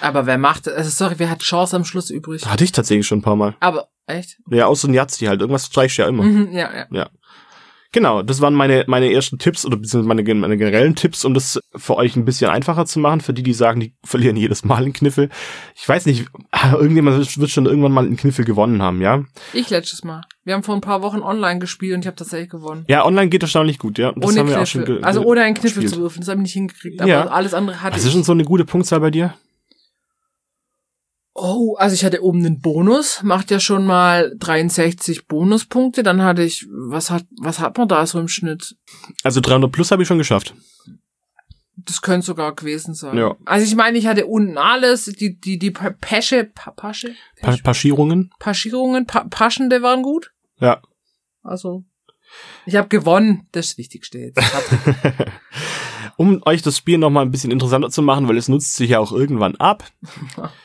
Aber wer macht, also sorry, wer hat Chance am Schluss übrig? Hatte ich tatsächlich schon ein paar Mal. Aber, echt? Ja, außer ein Yazzi halt. Irgendwas streichst du ja immer. Mhm, ja, ja. Ja. Genau, das waren meine, meine ersten Tipps oder beziehungsweise meine, meine generellen Tipps, um das für euch ein bisschen einfacher zu machen, für die, die sagen, die verlieren jedes Mal einen Kniffel. Ich weiß nicht, *laughs* irgendjemand wird schon irgendwann mal einen Kniffel gewonnen haben, ja? Ich letztes Mal. Wir haben vor ein paar Wochen online gespielt und ich habe tatsächlich gewonnen. Ja, online geht erstaunlich gut, ja. Das ohne haben wir Kniffel. auch schon also ohne einen Kniffel gespielt. zu würfen, das habe ich nicht hingekriegt, aber ja. alles andere hatte Was ist schon so eine gute Punktzahl bei dir? Oh, also ich hatte oben einen Bonus, macht ja schon mal 63 Bonuspunkte. Dann hatte ich, was hat, was hat man da so im Schnitt? Also 300 plus habe ich schon geschafft. Das könnte sogar gewesen sein. Ja. Also ich meine, ich hatte unten alles, die, die, die Pesche, pa Pasche? Pa Paschierungen? Paschierungen, pa Paschende waren gut. Ja. Also, ich habe gewonnen, das ist das Wichtigste jetzt. *laughs* um euch das Spiel nochmal ein bisschen interessanter zu machen, weil es nutzt sich ja auch irgendwann ab. *laughs*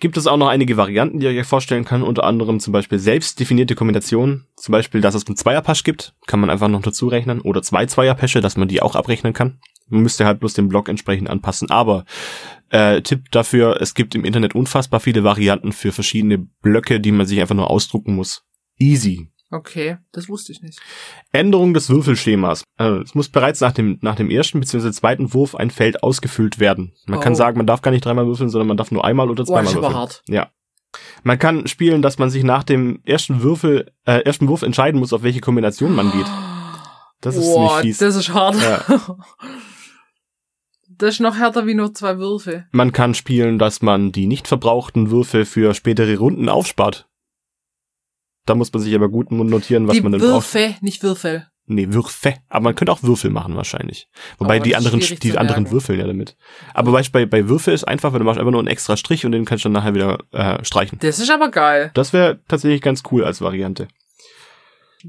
gibt es auch noch einige Varianten, die ihr euch vorstellen kann, unter anderem zum Beispiel selbst definierte Kombinationen, zum Beispiel, dass es einen Zweierpasch gibt, kann man einfach noch dazu rechnen, oder zwei Zweierpäsche, dass man die auch abrechnen kann. Man müsste halt bloß den Block entsprechend anpassen. Aber äh, Tipp dafür, es gibt im Internet unfassbar viele Varianten für verschiedene Blöcke, die man sich einfach nur ausdrucken muss. Easy. Okay, das wusste ich nicht. Änderung des Würfelschemas. Also, es muss bereits nach dem, nach dem ersten bzw. zweiten Wurf ein Feld ausgefüllt werden. Man oh. kann sagen, man darf gar nicht dreimal würfeln, sondern man darf nur einmal oder zweimal oh, würfeln. Hart. Ja. Man kann spielen, dass man sich nach dem ersten Würfel, äh, ersten Wurf entscheiden muss, auf welche Kombination man geht. Das ist oh, ziemlich fies. Das ist hart. Ja. *laughs* Das ist noch härter wie nur zwei Würfe. Man kann spielen, dass man die nicht verbrauchten Würfe für spätere Runden aufspart. Da muss man sich aber gut notieren, was die man dann braucht. Würfe, nicht Würfel. Nee, Würfe. Aber man könnte auch Würfel machen wahrscheinlich. Wobei die anderen, die anderen würfeln ja damit. Aber weißt, bei, bei Würfel ist einfach, wenn du machst einfach nur einen extra Strich und den kannst du dann nachher wieder äh, streichen. Das ist aber geil. Das wäre tatsächlich ganz cool als Variante.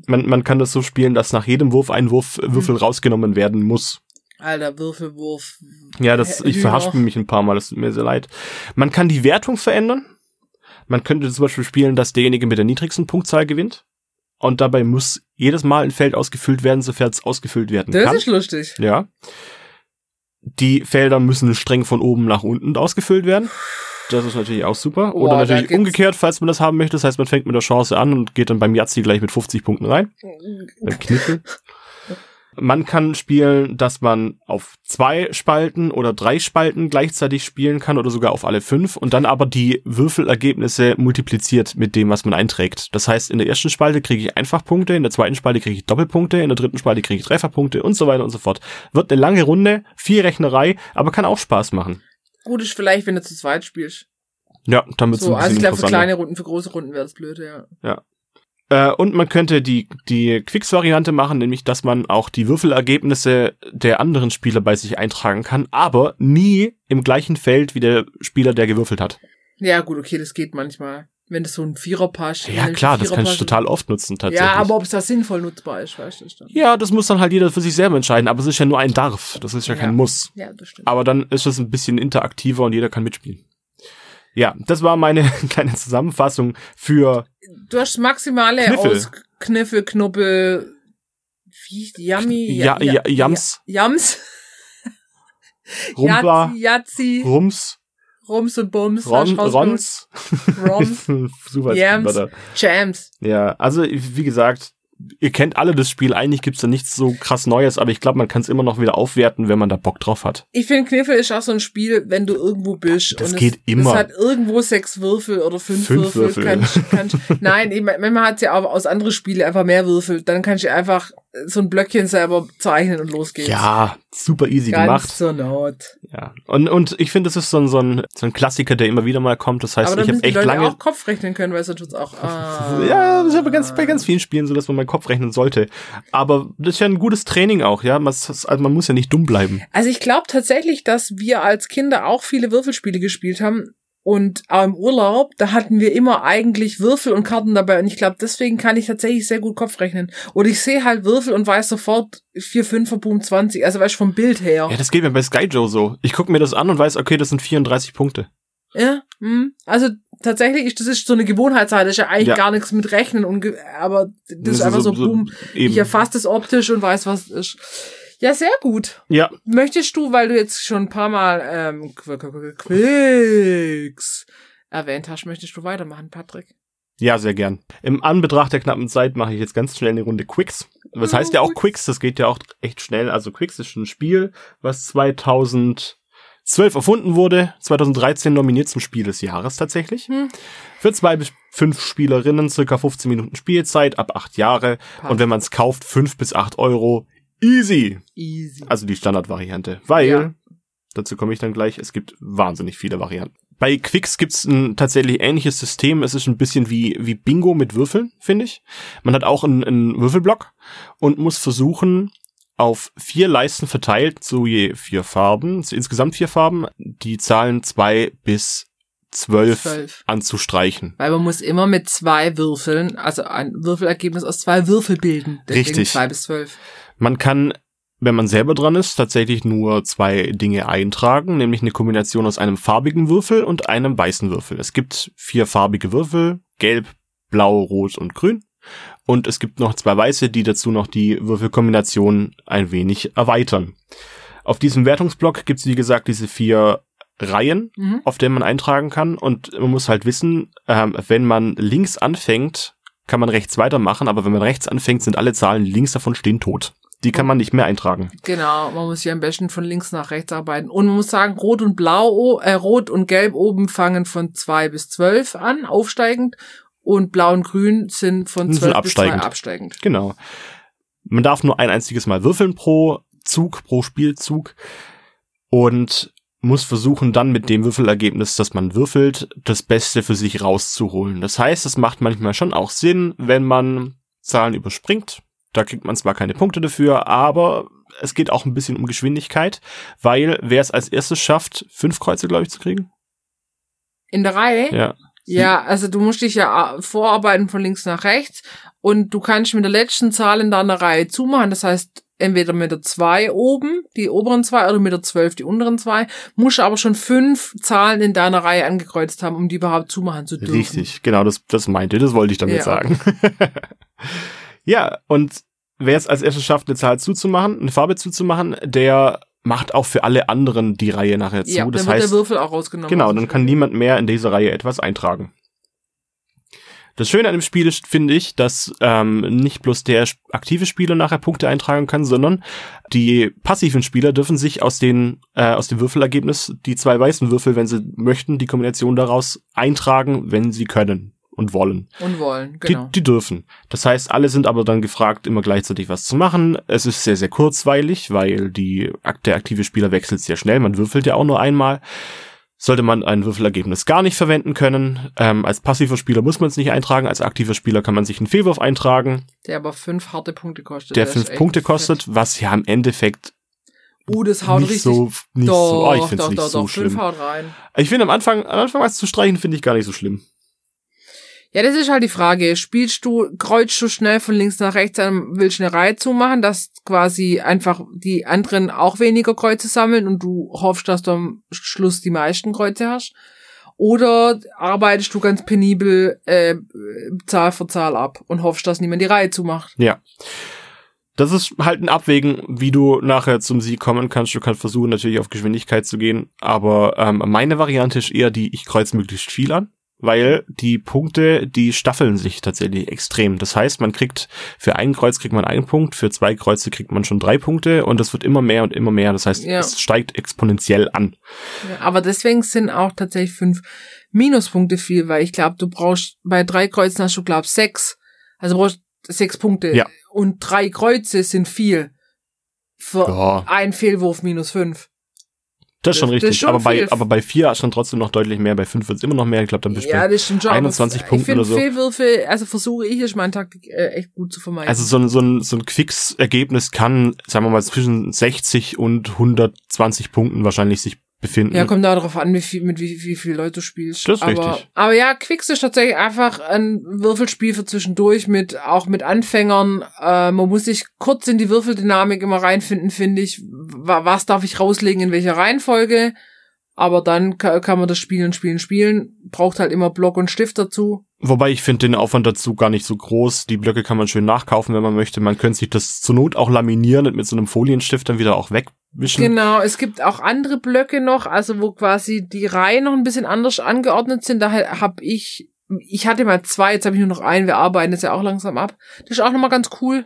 Man, man kann das so spielen, dass nach jedem Wurf ein Wurf, mhm. Würfel rausgenommen werden muss. Alter, Würfelwurf. Ja, das, ich verhaspe mich ein paar Mal, das tut mir sehr leid. Man kann die Wertung verändern. Man könnte zum Beispiel spielen, dass derjenige mit der niedrigsten Punktzahl gewinnt. Und dabei muss jedes Mal ein Feld ausgefüllt werden, sofern es ausgefüllt werden das kann. Das ist lustig. Ja. Die Felder müssen streng von oben nach unten ausgefüllt werden. Das ist natürlich auch super. Oder Boah, natürlich umgekehrt, falls man das haben möchte. Das heißt, man fängt mit der Chance an und geht dann beim Yazzi gleich mit 50 Punkten rein. Beim Kniffel. *laughs* Man kann spielen, dass man auf zwei Spalten oder drei Spalten gleichzeitig spielen kann oder sogar auf alle fünf und dann aber die Würfelergebnisse multipliziert mit dem, was man einträgt. Das heißt, in der ersten Spalte kriege ich Einfachpunkte, in der zweiten Spalte kriege ich Doppelpunkte, in der dritten Spalte kriege ich Dreifachpunkte und so weiter und so fort. Wird eine lange Runde, viel Rechnerei, aber kann auch Spaß machen. Gut ist vielleicht, wenn du zu zweit spielst. Ja, damit so, also ich glaube, für kleine Runden, für große Runden wäre das blöd, ja. Ja. Äh, und man könnte die, die Quicks-Variante machen, nämlich, dass man auch die Würfelergebnisse der anderen Spieler bei sich eintragen kann, aber nie im gleichen Feld wie der Spieler, der gewürfelt hat. Ja, gut, okay, das geht manchmal. Wenn das so ein Viererpasch ist. Ja, klar, das kannst du total oft nutzen, tatsächlich. Ja, aber ob es da sinnvoll nutzbar ist, weißt du dann. Ja, das muss dann halt jeder für sich selber entscheiden, aber es ist ja nur ein Darf. Das ist ja, ja. kein Muss. Ja, das stimmt. Aber dann ist es ein bisschen interaktiver und jeder kann mitspielen. Ja, das war meine *laughs* kleine Zusammenfassung für. Du hast maximale Kniffel. aus Kniffel, Knuppel, wie, Yummy, ja, ja, ja, Jams. Jams. Rumpler. Yazzi. Rums. Rums und Bums. Ron, Rons. Rons. *laughs* Super Jams. Jams. Ja, also wie gesagt, ihr kennt alle das Spiel, eigentlich gibt's da nichts so krass Neues, aber ich glaube, man kann es immer noch wieder aufwerten, wenn man da Bock drauf hat. Ich finde, Kniffel ist auch so ein Spiel, wenn du irgendwo bist. Das geht es, immer. Es hat irgendwo sechs Würfel oder fünf, fünf Würfel. Würfel. Kannst, kannst, nein, ich, manchmal hat ja auch aus anderen Spielen einfach mehr Würfel. Dann kannst du einfach so ein Blöckchen selber zeichnen und los geht's. Ja, super easy Ganz gemacht. zur Not. Ja. Und, und ich finde, das ist so ein, so, ein, so ein Klassiker, der immer wieder mal kommt. Das heißt, aber ich habe echt Leute lange. auch Kopf rechnen können, weil es tut's auch. Ah. ja, das ist aber ganz, bei ganz vielen Spielen so, dass man mal Kopf rechnen sollte. Aber das ist ja ein gutes Training auch, ja. Man, also man muss ja nicht dumm bleiben. Also ich glaube tatsächlich, dass wir als Kinder auch viele Würfelspiele gespielt haben Und auch im Urlaub, da hatten wir immer eigentlich Würfel und Karten dabei. Und ich glaube, deswegen kann ich tatsächlich sehr gut Kopf rechnen. Oder ich sehe halt Würfel und weiß sofort 4, 5, Boom 20. Also weißt du, vom Bild her. Ja, das geht mir bei Sky Joe so. Ich gucke mir das an und weiß, okay, das sind 34 Punkte. Ja, mh. also tatsächlich ist das ist so eine Gewohnheitssache, das ist ja eigentlich ja. gar nichts mit Rechnen und aber das, das ist einfach so, so boom. Eben. Ich erfasse das optisch und weiß, was ist. Ja, sehr gut. Ja. Möchtest du, weil du jetzt schon ein paar Mal ähm, Quicks erwähnt hast, möchtest du weitermachen, Patrick? Ja, sehr gern. Im Anbetracht der knappen Zeit mache ich jetzt ganz schnell eine Runde Quicks. Das heißt ja auch Quicks, das geht ja auch echt schnell. Also Quicks ist ein Spiel, was 2012 erfunden wurde, 2013 nominiert zum Spiel des Jahres tatsächlich. Hm. Für zwei bis fünf Spielerinnen, circa 15 Minuten Spielzeit, ab acht Jahre. Passt. Und wenn man es kauft, fünf bis acht Euro Easy. Easy. Also die Standardvariante. Weil, ja. dazu komme ich dann gleich, es gibt wahnsinnig viele Varianten. Bei Quicks gibt's ein tatsächlich ähnliches System. Es ist ein bisschen wie, wie Bingo mit Würfeln, finde ich. Man hat auch einen, einen Würfelblock und muss versuchen, auf vier Leisten verteilt, so je vier Farben, insgesamt vier Farben, die Zahlen zwei bis zwölf, zwölf anzustreichen. Weil man muss immer mit zwei Würfeln, also ein Würfelergebnis aus zwei Würfel bilden. Richtig. Zwei bis zwölf. Man kann, wenn man selber dran ist, tatsächlich nur zwei Dinge eintragen, nämlich eine Kombination aus einem farbigen Würfel und einem weißen Würfel. Es gibt vier farbige Würfel, gelb, blau, rot und grün. Und es gibt noch zwei weiße, die dazu noch die Würfelkombination ein wenig erweitern. Auf diesem Wertungsblock gibt es, wie gesagt, diese vier Reihen, mhm. auf denen man eintragen kann. Und man muss halt wissen, ähm, wenn man links anfängt, kann man rechts weitermachen, aber wenn man rechts anfängt, sind alle Zahlen links davon stehen tot. Die kann man nicht mehr eintragen. Genau, man muss hier am besten von links nach rechts arbeiten. Und man muss sagen, Rot und Blau, äh, Rot und Gelb oben fangen von zwei bis zwölf an, aufsteigend. Und Blau und Grün sind von zwölf bis zwei absteigend. Genau. Man darf nur ein einziges Mal würfeln pro Zug, pro Spielzug. Und muss versuchen, dann mit dem Würfelergebnis, das man würfelt, das Beste für sich rauszuholen. Das heißt, es macht manchmal schon auch Sinn, wenn man Zahlen überspringt, da kriegt man zwar keine Punkte dafür, aber es geht auch ein bisschen um Geschwindigkeit, weil wer es als erstes schafft, fünf Kreuze, glaube ich, zu kriegen. In der Reihe? Ja. Ja, also du musst dich ja äh, vorarbeiten von links nach rechts und du kannst mit der letzten Zahl in deiner Reihe zumachen. Das heißt, entweder mit der zwei oben, die oberen zwei, oder mit der zwölf, die unteren zwei. Musst aber schon fünf Zahlen in deiner Reihe angekreuzt haben, um die überhaupt zumachen zu dürfen. Richtig, genau, das, das meinte, das wollte ich damit ja. sagen. *laughs* Ja, und wer es als erstes schafft, eine Zahl zuzumachen, eine Farbe zuzumachen, der macht auch für alle anderen die Reihe nachher zu. Ja, das dann heißt, wird der Würfel auch rausgenommen. Genau, dann kann niemand mehr in dieser Reihe etwas eintragen. Das Schöne an dem Spiel ist, finde ich, dass ähm, nicht bloß der aktive Spieler nachher Punkte eintragen kann, sondern die passiven Spieler dürfen sich aus den äh, aus dem Würfelergebnis die zwei weißen Würfel, wenn sie möchten, die Kombination daraus eintragen, wenn sie können und wollen. Und wollen, genau. Die, die dürfen. Das heißt, alle sind aber dann gefragt, immer gleichzeitig was zu machen. Es ist sehr, sehr kurzweilig, weil die, der aktive Spieler wechselt sehr schnell. Man würfelt ja auch nur einmal. Sollte man ein Würfelergebnis gar nicht verwenden können. Ähm, als passiver Spieler muss man es nicht eintragen. Als aktiver Spieler kann man sich einen Fehlwurf eintragen. Der aber fünf harte Punkte kostet. Der fünf Punkte kostet, fett. was ja im Endeffekt Uh, das haut nicht richtig. So, nicht doch, so, oh, ich finde es nicht doch, so doch, schlimm. Ich finde am Anfang, am Anfang was zu streichen, finde ich gar nicht so schlimm. Ja, das ist halt die Frage. Spielst du, kreuzt du schnell von links nach rechts an, willst eine Reihe zumachen, dass quasi einfach die anderen auch weniger Kreuze sammeln und du hoffst, dass du am Schluss die meisten Kreuze hast? Oder arbeitest du ganz penibel äh, Zahl für Zahl ab und hoffst, dass niemand die Reihe zumacht? Ja. Das ist halt ein Abwägen, wie du nachher zum Sieg kommen kannst. Du kannst versuchen, natürlich auf Geschwindigkeit zu gehen, aber ähm, meine Variante ist eher die, ich kreuze möglichst viel an weil die Punkte, die staffeln sich tatsächlich extrem. Das heißt, man kriegt für ein Kreuz kriegt man einen Punkt, für zwei Kreuze kriegt man schon drei Punkte und das wird immer mehr und immer mehr. Das heißt, ja. es steigt exponentiell an. Ja, aber deswegen sind auch tatsächlich fünf Minuspunkte viel, weil ich glaube, du brauchst bei drei Kreuzen hast du glaub sechs, also du brauchst sechs Punkte ja. und drei Kreuze sind viel. Für ja. ein Fehlwurf minus fünf. Das ist schon richtig, ist schon aber, bei, aber bei vier schon trotzdem noch deutlich mehr, bei fünf wird es immer noch mehr, ich glaube, dann bist du ja, das stimmt schon, 21 Punkte oder so. Fehlwürfe, also versuche ich ist meine Taktik äh, echt gut zu vermeiden. Also so ein, so ein, so ein Quicks-Ergebnis kann, sagen wir mal, zwischen 60 und 120 Punkten wahrscheinlich sich befinden. Ja, kommt darauf an, wie viel, mit wie, wie viel Leute du spielst. Das ist aber, richtig. Aber ja, Quicks ist tatsächlich einfach ein Würfelspiel für zwischendurch mit, auch mit Anfängern. Äh, man muss sich kurz in die Würfeldynamik immer reinfinden, finde ich. Wa- Was darf ich rauslegen, in welcher Reihenfolge? Aber dann ka- kann man das spielen, spielen, spielen. Braucht halt immer Block und Stift dazu. Wobei ich finde den Aufwand dazu gar nicht so groß. Die Blöcke kann man schön nachkaufen, wenn man möchte. Man könnte sich das zur Not auch laminieren und mit so einem Folienstift dann wieder auch wegwischen. Genau, es gibt auch andere Blöcke noch, also wo quasi die Reihen noch ein bisschen anders angeordnet sind. Daher habe ich, ich hatte mal zwei, jetzt habe ich nur noch einen. Wir arbeiten das ja auch langsam ab. Das ist auch nochmal ganz cool.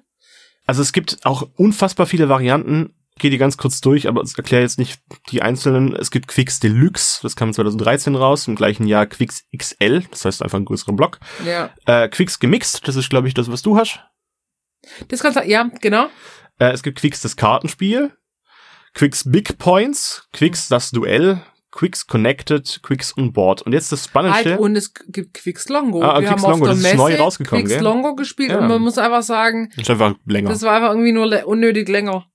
Also es gibt auch unfassbar viele Varianten. Ich gehe die ganz kurz durch, aber erkläre jetzt nicht die einzelnen. Es gibt Quicks Deluxe, das kam 2013 raus, im gleichen Jahr Quicks XL, das heißt einfach einen größeren Block. Ja. Äh, Quicks Gemixt, das ist glaube ich das, was du hast. Das kannst du, ja, genau. Äh, es gibt Quicks das Kartenspiel, Quicks Big Points, Quicks das Duell, Quicks Connected, Quicks on Board. Und jetzt das Spannendste. Halt, und es gibt Quicks Longo. Ah, Wir Quicks haben Longo, auf der das ist neu rausgekommen, Quicks gell? Longo gespielt Ja. und man muss einfach sagen, ist einfach länger. das war einfach irgendwie nur unnötig länger.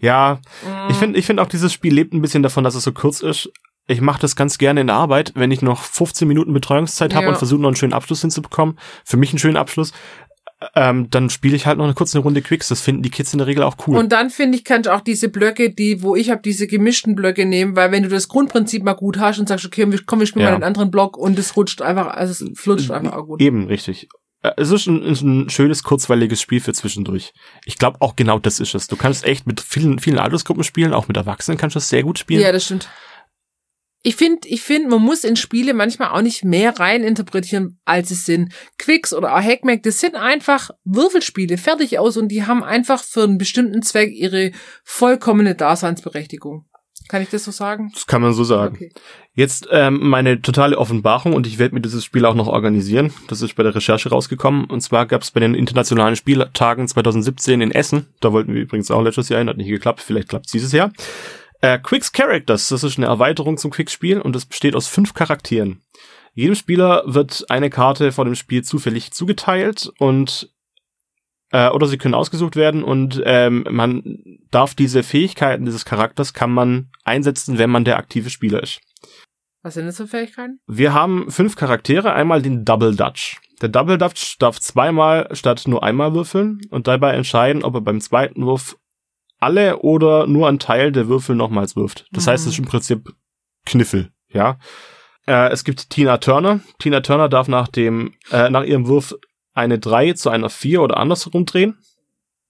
Ja, Mm. ich finde ich finde auch dieses Spiel lebt ein bisschen davon, dass es so kurz ist. Ich mache das ganz gerne in der Arbeit, wenn ich noch 15 Minuten Betreuungszeit habe Ja. und versuche noch einen schönen Abschluss hinzubekommen. Für mich einen schönen Abschluss. Ähm, dann spiele ich halt noch eine kurze Runde Quicks. Das finden die Kids in der Regel auch cool. Und dann finde ich, kannst du auch diese Blöcke, die, wo ich habe, diese gemischten Blöcke nehmen, weil wenn du das Grundprinzip mal gut hast und sagst, okay, komm, wir spielen Ja. mal einen anderen Block und es rutscht einfach, also es flutscht einfach auch gut. Eben, richtig. Äh, Es ist ein, ist ein schönes, kurzweiliges Spiel für zwischendurch. Ich glaube auch genau das ist es. Du kannst echt mit vielen, vielen Altersgruppen spielen, auch mit Erwachsenen kannst du das sehr gut spielen. Ja, das stimmt. Ich finde, ich finde, man muss in Spiele manchmal auch nicht mehr rein interpretieren, als es sind. Quicks oder Hackmack, das sind einfach Würfelspiele, fertig aus und die haben einfach für einen bestimmten Zweck ihre vollkommene Daseinsberechtigung. Kann ich das so sagen? Das kann man so sagen. Okay. Jetzt ähm, meine totale Offenbarung und ich werde mir dieses Spiel auch noch organisieren. Das ist bei der Recherche rausgekommen. Und zwar gab es bei den internationalen Spieltagen 2017 in Essen, da wollten wir übrigens auch letztes Jahr hin, hat nicht geklappt, vielleicht klappt dieses Jahr. Äh, Quicks Characters, das ist eine Erweiterung zum Quicks-Spiel und das besteht aus fünf Charakteren. Jedem Spieler wird eine Karte vor dem Spiel zufällig zugeteilt und äh, oder sie können ausgesucht werden und ähm, man darf diese Fähigkeiten dieses Charakters kann man einsetzen, wenn man der aktive Spieler ist. Was sind das für Fähigkeiten? Wir haben fünf Charaktere, einmal den Double Dutch. Der Double Dutch darf zweimal statt nur einmal würfeln und dabei entscheiden, ob er beim zweiten Wurf alle oder nur einen Teil der Würfel nochmals wirft. Das Mhm. heißt, es ist im Prinzip Kniffel, ja. Äh, es gibt Tina Turner. Tina Turner darf nach dem, äh, nach ihrem Wurf eine 3 zu einer 4 oder andersrum drehen.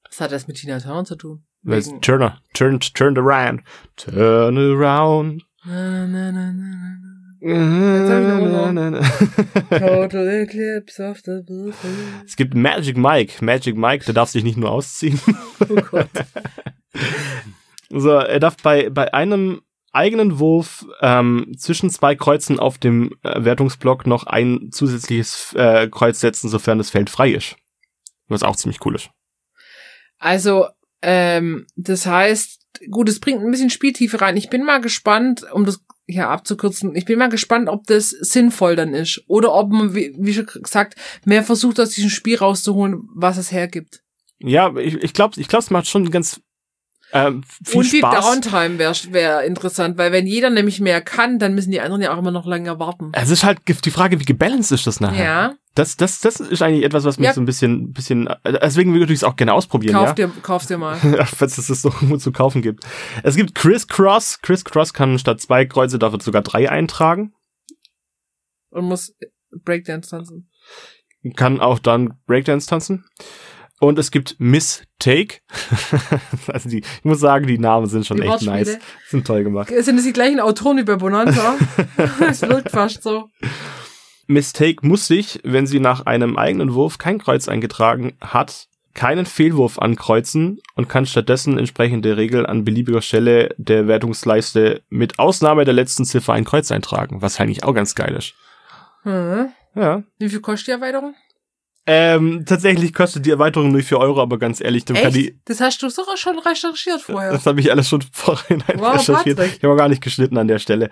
Was hat das mit Tina Turner zu tun? Wegen- Turner, turned, turned around, turn around. Na, na, na, na, na. Total Eclipse of the Würfel. *laughs* Es gibt Magic Mike. Magic Mike, der darf sich nicht nur ausziehen. Oh Gott. *laughs* So, er darf bei, bei einem eigenen Wurf ähm, zwischen zwei Kreuzen auf dem äh, Wertungsblock noch ein zusätzliches äh, Kreuz setzen, sofern das Feld frei ist. Was auch ziemlich cool ist. Also, ähm, das heißt, gut, es bringt ein bisschen Spieltiefe rein. Ich bin mal gespannt, um das hier abzukürzen, ich bin mal gespannt, ob das sinnvoll dann ist. Oder ob man, wie, wie schon gesagt, mehr versucht, aus diesem Spiel rauszuholen, was es hergibt. Ja, ich, ich glaube, ich glaub, es macht schon ganz ähm, viel Und die Spaß. Downtime wäre wär interessant, weil wenn jeder nämlich mehr kann, dann müssen die anderen ja auch immer noch länger warten. Es ist halt die Frage, wie gebalanced ist das nachher? Ja, Das, das, das ist eigentlich etwas, was mich Ja. so ein bisschen, bisschen, äh, deswegen würde ich es auch gerne ausprobieren, kauf ja. dir, kauf dir mal. *laughs* Ja, falls es das so irgendwo zu kaufen gibt. Es gibt Criss Cross. Criss Cross kann statt zwei Kreuze dafür sogar drei eintragen. Und muss Breakdance tanzen. Kann auch dann Breakdance tanzen. Und es gibt Miss Take. *laughs* also die, ich muss sagen, die Namen sind schon Die echt Wortspiele. nice. Sind toll gemacht. Sind das die gleichen Autoren wie bei Bonanza? *laughs* Es wirkt fast so. Miss Take muss sich, wenn sie nach einem eigenen Wurf kein Kreuz eingetragen hat, keinen Fehlwurf ankreuzen und kann stattdessen entsprechend der Regel an beliebiger Stelle der Wertungsleiste mit Ausnahme der letzten Ziffer ein Kreuz eintragen, was eigentlich auch ganz geil ist. Hm. Ja. Wie viel kostet die Erweiterung? Ähm, tatsächlich kostet die Erweiterung nur 4 Euro, aber ganz ehrlich, dann kann die. Das hast du sogar schon recherchiert vorher. Das habe ich alles schon *laughs* vorhin Wow, recherchiert. Patrick. Ich habe auch gar nicht geschnitten an der Stelle.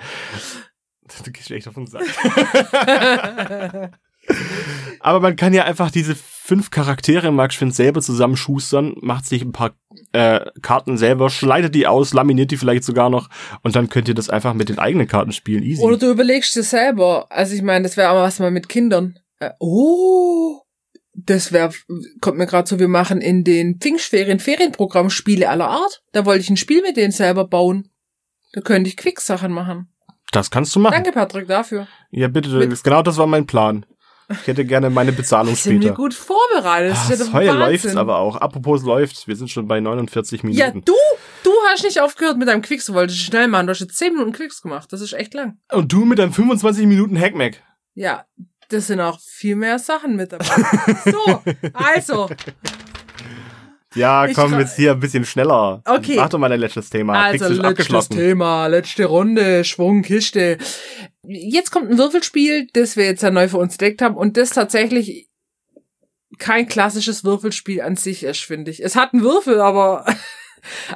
Du gehst mir echt auf den Sack. *laughs* Aber man kann ja einfach diese fünf Charaktere im Schwind selber zusammenschustern, macht sich ein paar äh, Karten selber, schneidet die aus, laminiert die vielleicht sogar noch und dann könnt ihr das einfach mit den eigenen Karten spielen. Easy. Oder du überlegst dir selber. Also ich meine, das wäre aber was mal mit Kindern. Äh, oh, das wäre, kommt mir gerade so, wir machen in den Pfingstferien Ferienprogramm Spiele aller Art. Da wollte ich ein Spiel mit denen selber bauen. Da könnte ich Quick-Sachen machen. Das kannst du machen. Danke, Patrick, dafür. Ja, bitte. Mit genau das war mein Plan. Ich hätte gerne meine Bezahlung später. Sind wir gut vorbereitet. Das, das Feuer läuft aber auch. Apropos läuft, wir sind schon bei 49 Minuten. Ja, du, du hast nicht aufgehört mit deinem Quicks. Du wolltest schnell machen. Du hast jetzt 10 Minuten Quicks gemacht. Das ist echt lang. Und du mit deinem 25 Minuten Hackmack. Ja, das sind auch viel mehr Sachen mit dabei. so, also. Ja, komm, jetzt hier ein bisschen schneller. Okay. Mach doch mal dein letztes Thema. Also, letztes Thema, letzte Runde, Schwungkiste. Jetzt kommt ein Würfelspiel, das wir jetzt ja neu für uns entdeckt haben und das tatsächlich kein klassisches Würfelspiel an sich ist, finde ich. Es hat einen Würfel, aber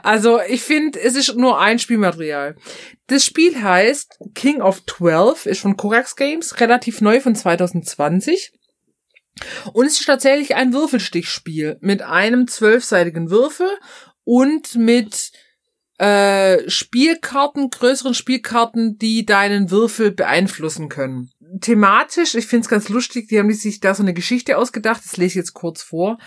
also ich finde, es ist nur ein Spielmaterial. Das Spiel heißt King of Twelve, ist von Korax Games, relativ neu von 2020. Und es ist tatsächlich ein Würfelstichspiel mit einem zwölfseitigen Würfel und mit äh, Spielkarten, größeren Spielkarten, die deinen Würfel beeinflussen können. Thematisch, ich finde es ganz lustig, die haben sich da so eine Geschichte ausgedacht, das lese ich jetzt kurz vor.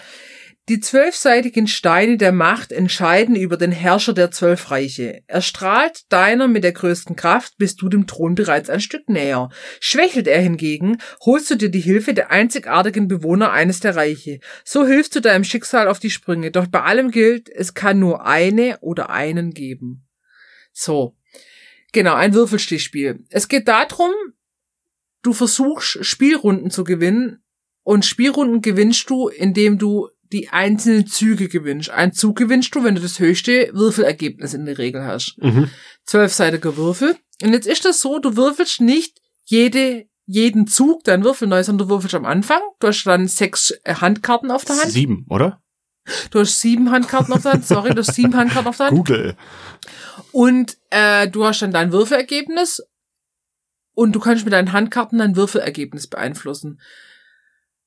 Die zwölfseitigen Steine der Macht entscheiden über den Herrscher der zwölf Reiche. Erstrahlt deiner mit der größten Kraft, bist du dem Thron bereits ein Stück näher. Schwächelt er hingegen, holst du dir die Hilfe der einzigartigen Bewohner eines der Reiche. So hilfst du deinem Schicksal auf die Sprünge. Doch bei allem gilt, es kann nur eine oder einen geben. So. Genau, ein Würfelstichspiel. Es geht darum, du versuchst Spielrunden zu gewinnen und Spielrunden gewinnst du, indem du die einzelnen Züge gewinnst. Ein Zug gewinnst du, wenn du das höchste Würfelergebnis in der Regel hast. Mhm. Zwölfseitiger Würfel. Und jetzt ist das so, du würfelst nicht jede, jeden Zug dein Würfel neu, sondern du würfelst am Anfang. Du hast dann sechs äh, Handkarten auf der Hand. Sieben, oder? Du hast sieben Handkarten auf der Hand. Sorry, du hast sieben Handkarten auf der Hand. Google. Und äh, du hast dann dein Würfelergebnis und du kannst mit deinen Handkarten dein Würfelergebnis beeinflussen.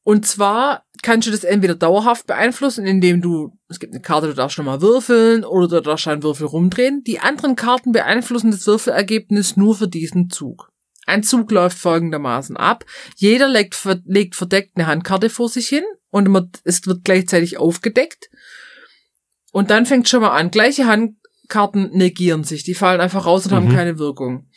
Und zwar kannst du das entweder dauerhaft beeinflussen, indem du, es gibt eine Karte, du darfst nochmal würfeln oder du darfst einen Würfel rumdrehen. Die anderen Karten beeinflussen das Würfelergebnis nur für diesen Zug. Ein Zug läuft folgendermaßen ab. Jeder legt, legt verdeckt eine Handkarte vor sich hin und es wird gleichzeitig aufgedeckt. Und dann fängt schon mal an. Gleiche Handkarten negieren sich. Die fallen einfach raus und mhm. haben keine Wirkung.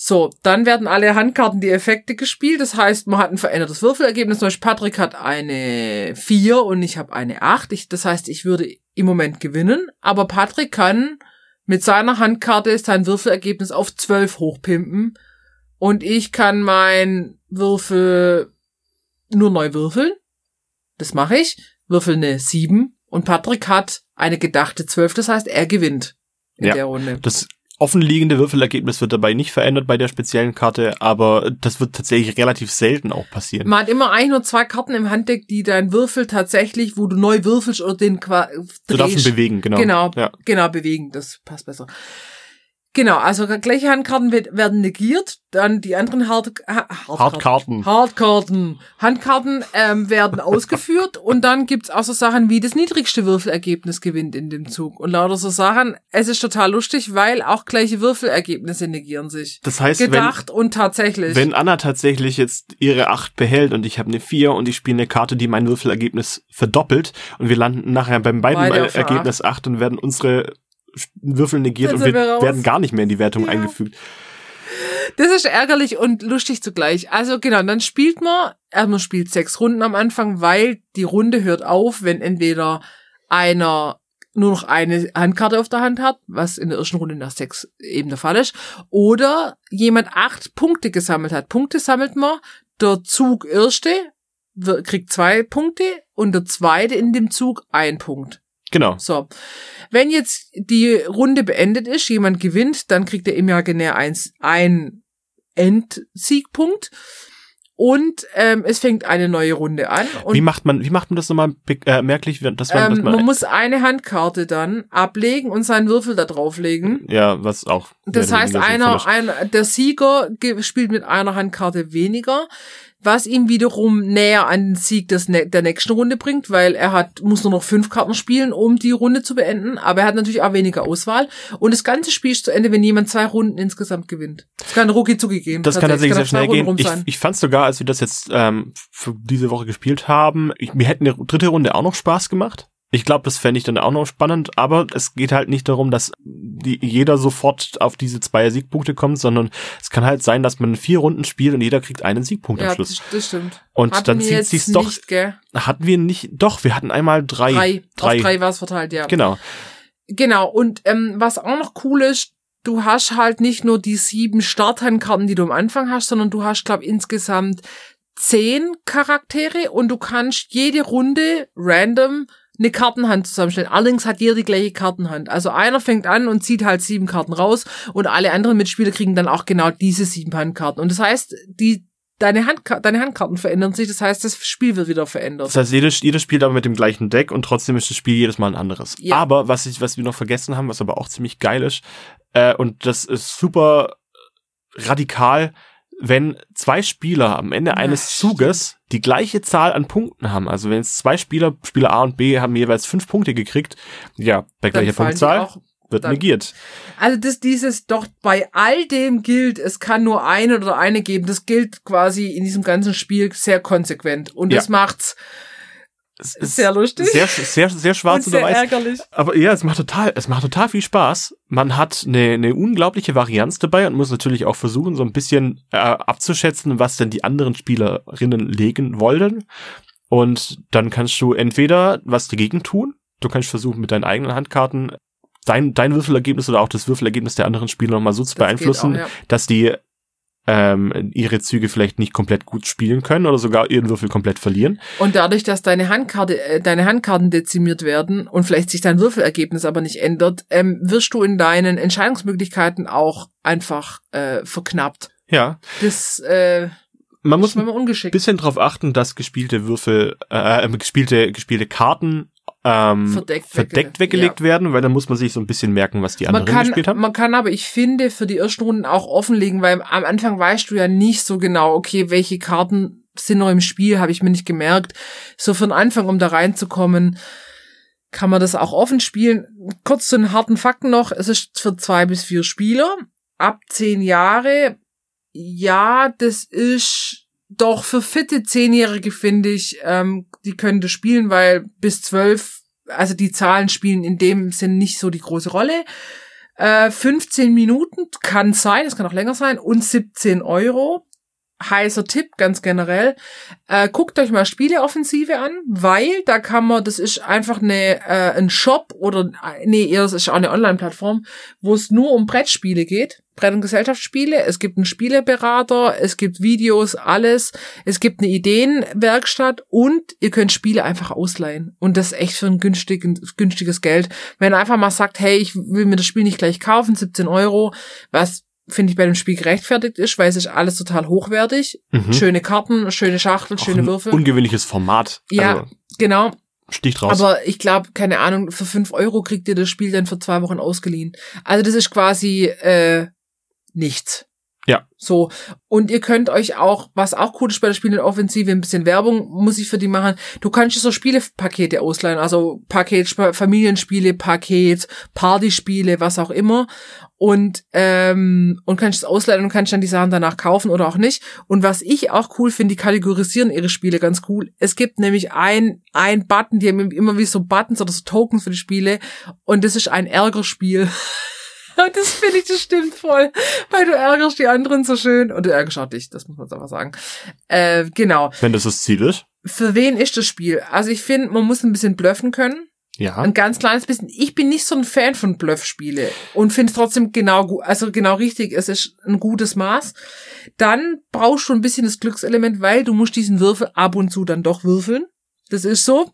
So, dann werden alle Handkarten die Effekte gespielt. Das heißt, man hat ein verändertes Würfelergebnis. Zum Beispiel Patrick hat eine 4 und ich habe eine 8. Ich, das heißt, ich würde im Moment gewinnen. Aber Patrick kann mit seiner Handkarte sein Würfelergebnis auf 12 hochpimpen. Und ich kann mein Würfel nur neu würfeln. Das mache ich. Würfel eine 7. Und Patrick hat eine gedachte 12. Das heißt, er gewinnt in ja, der Runde. Das offenliegende Würfelergebnis wird dabei nicht verändert bei der speziellen Karte, aber das wird tatsächlich relativ selten auch passieren. Man hat immer ein oder zwei Karten im Handdeck, die dein Würfel tatsächlich, wo du neu würfelst oder den quasi Du darfst ihn bewegen, genau. Genau, ja. genau, bewegen, das passt besser. Genau, also gleiche Handkarten werden negiert, dann die anderen Hard Hardkarten. Hardkarten. Hardkarten. Handkarten ähm, werden ausgeführt *laughs* und dann gibt's auch so Sachen wie das niedrigste Würfelergebnis gewinnt in dem Zug. Und lauter so Sachen, es ist total lustig, weil auch gleiche Würfelergebnisse negieren sich. Das heißt, Gedacht wenn, und tatsächlich. Wenn Anna tatsächlich jetzt ihre acht behält und ich habe eine vier und ich spiele eine Karte, die mein Würfelergebnis verdoppelt und wir landen nachher beim beiden Ergebnis acht und werden unsere Würfel negiert und wir, wir werden gar nicht mehr in die Wertung ja. eingefügt. Das ist ärgerlich und lustig zugleich. Also genau, dann spielt man, also man spielt sechs Runden am Anfang, weil die Runde hört auf, wenn entweder einer nur noch eine Handkarte auf der Hand hat, was in der ersten Runde nach sechs eben der Fall ist, oder jemand acht Punkte gesammelt hat. Punkte sammelt man, der Zug erste kriegt zwei Punkte und der zweite in dem Zug ein Punkt. Genau. So. Wenn jetzt die Runde beendet ist, jemand gewinnt, dann kriegt er imaginär eins, ein Endsiegpunkt. Und ähm, es fängt eine neue Runde an. Und, wie macht man, wie macht man das nochmal äh, merklich? Dass man, ähm, dass man, man muss eine Handkarte dann ablegen und seinen Würfel da drauflegen. Ja, was auch. Das heißt, einer, ein, der Sieger spielt mit einer Handkarte weniger. Was ihm wiederum näher an den Sieg des, der nächsten Runde bringt, weil er hat, muss nur noch fünf Karten spielen, um die Runde zu beenden, aber er hat natürlich auch weniger Auswahl. Und das ganze Spiel ist zu Ende, wenn jemand zwei Runden insgesamt gewinnt. Das kann rucki zucki gehen. Das kann tatsächlich sehr schnell gehen. Ich, ich fand sogar, als wir das jetzt ähm, für diese Woche gespielt haben, ich, mir hätte eine dritte Runde auch noch Spaß gemacht. Ich glaube, das fände ich dann auch noch spannend, aber es geht halt nicht darum, dass die, jeder sofort auf diese zwei Siegpunkte kommt, sondern es kann halt sein, dass man vier Runden spielt und jeder kriegt einen Siegpunkt ja, am Schluss. Das, stimmt. Und hatten dann zieht sich's doch. Nicht, gell? Hatten wir nicht, doch, wir hatten einmal drei. Drei, drei. Auf drei war es verteilt, ja. Genau. Genau, und ähm, was auch noch cool ist, du hast halt nicht nur die sieben Starthandkarten, die du am Anfang hast, sondern du hast, glaube insgesamt zehn Charaktere und du kannst jede Runde random eine Kartenhand zusammenstellen. Allerdings hat jeder die gleiche Kartenhand. Also einer fängt an und zieht halt sieben Karten raus und alle anderen Mitspieler kriegen dann auch genau diese sieben Handkarten. Und das heißt, die deine, Handka deine Handkarten verändern sich, das heißt, das Spiel wird wieder verändert. Das heißt, jedes, jedes spielt aber mit dem gleichen Deck und trotzdem ist das Spiel jedes Mal ein anderes. Ja. Aber was ich, was wir noch vergessen haben, was aber auch ziemlich geil ist, äh, und das ist super radikal, wenn zwei Spieler am Ende eines Zuges die gleiche Zahl an Punkten haben, also wenn es zwei Spieler, Spieler A und B haben jeweils fünf Punkte gekriegt, ja, bei gleicher Punktzahl wird dann, negiert. Also das dieses doch bei all dem gilt, es kann nur eine oder eine geben. Das gilt quasi in diesem ganzen Spiel sehr konsequent und das macht's es ist sehr lustig. Sehr, sehr, sehr schwarz und sehr oder weiß. ärgerlich. Aber ja, es macht total, es macht total viel Spaß. Man hat eine, eine unglaubliche Varianz dabei und muss natürlich auch versuchen, so ein bisschen äh, abzuschätzen, was denn die anderen Spielerinnen legen wollen. Und dann kannst du entweder was dagegen tun. Du kannst versuchen, mit deinen eigenen Handkarten dein, dein Würfelergebnis oder auch das Würfelergebnis der anderen Spieler nochmal so zu das beeinflussen, auch, ja. dass die ähm, ihre Züge vielleicht nicht komplett gut spielen können oder sogar ihren Würfel komplett verlieren. Und dadurch, dass deine Handkarte, äh, deine Handkarten dezimiert werden und vielleicht sich dein Würfelergebnis aber nicht ändert, ähm, wirst du in deinen Entscheidungsmöglichkeiten auch einfach äh, verknappt. Ja. Das äh, man muss ein bisschen darauf achten, dass gespielte Würfel, äh, äh, gespielte, gespielte Karten ähm, verdeckt, verdeckt weggelegt ja. werden, weil dann muss man sich so ein bisschen merken, was die anderen man kann, gespielt haben. Man kann aber, ich finde, für die ersten Runden auch offenlegen, weil am Anfang weißt du ja nicht so genau, okay, welche Karten sind noch im Spiel, habe ich mir nicht gemerkt. So für den Anfang, um da reinzukommen, kann man das auch offen spielen. Kurz zu den harten Fakten noch, es ist für zwei bis vier Spieler, ab zehn Jahre. Ja, das ist doch für fitte Zehnjährige finde ich, ähm, die können das spielen, weil bis zwölf, also die Zahlen spielen in dem Sinn nicht so die große Rolle. Äh, 15 Minuten kann sein, es kann auch länger sein, und 17 Euro heißer Tipp ganz generell. Äh, guckt euch mal Spieleoffensive an, weil da kann man, das ist einfach eine, äh, ein Shop oder nee, eher das ist auch eine Online-Plattform, wo es nur um Brettspiele geht. Brett- und Gesellschaftsspiele. Es gibt einen Spieleberater, es gibt Videos, alles. Es gibt eine Ideenwerkstatt und ihr könnt Spiele einfach ausleihen. Und das echt für ein günstiges, günstiges Geld. Wenn ihr einfach mal sagt, hey, ich will mir das Spiel nicht gleich kaufen, 17 Euro, was finde ich bei dem Spiel gerechtfertigt ist, weil es ist alles total hochwertig. Mhm. Schöne Karten, schöne Schachtel, schöne Würfel. Ungewöhnliches Format. Ja, also, genau. Sticht raus. Aber ich glaube, keine Ahnung, für fünf Euro kriegt ihr das Spiel dann für zwei Wochen ausgeliehen. Also das ist quasi äh, nichts. Ja. So. Und ihr könnt euch auch, was auch cool ist bei der Spielenoffensive, ein bisschen Werbung muss ich für die machen. Du kannst so Spielepakete ausleihen, also Paket, Familienspiele, Paket, Partyspiele, was auch immer. Und, ähm, und kannst es ausleihen und kannst dann die Sachen danach kaufen oder auch nicht. Und was ich auch cool finde, die kategorisieren ihre Spiele ganz cool. Es gibt nämlich ein, ein Button, die haben immer wie so Buttons oder so Tokens für die Spiele. Und das ist ein Ärgerspiel. *laughs* *laughs* das finde ich, das stimmt voll. Weil du ärgerst die anderen so schön. Und du ärgerst auch dich, das muss man jetzt einfach sagen. Äh, genau. Wenn das das Ziel ist. Für wen ist das Spiel? Also ich finde, man muss ein bisschen bluffen können. Ja. Ein ganz kleines bisschen. Ich bin nicht so ein Fan von Bluffspiele und finde es trotzdem genau gut, also genau richtig. Es ist ein gutes Maß. Dann brauchst du ein bisschen das Glückselement, weil du musst diesen Würfel ab und zu dann doch würfeln. Das ist so.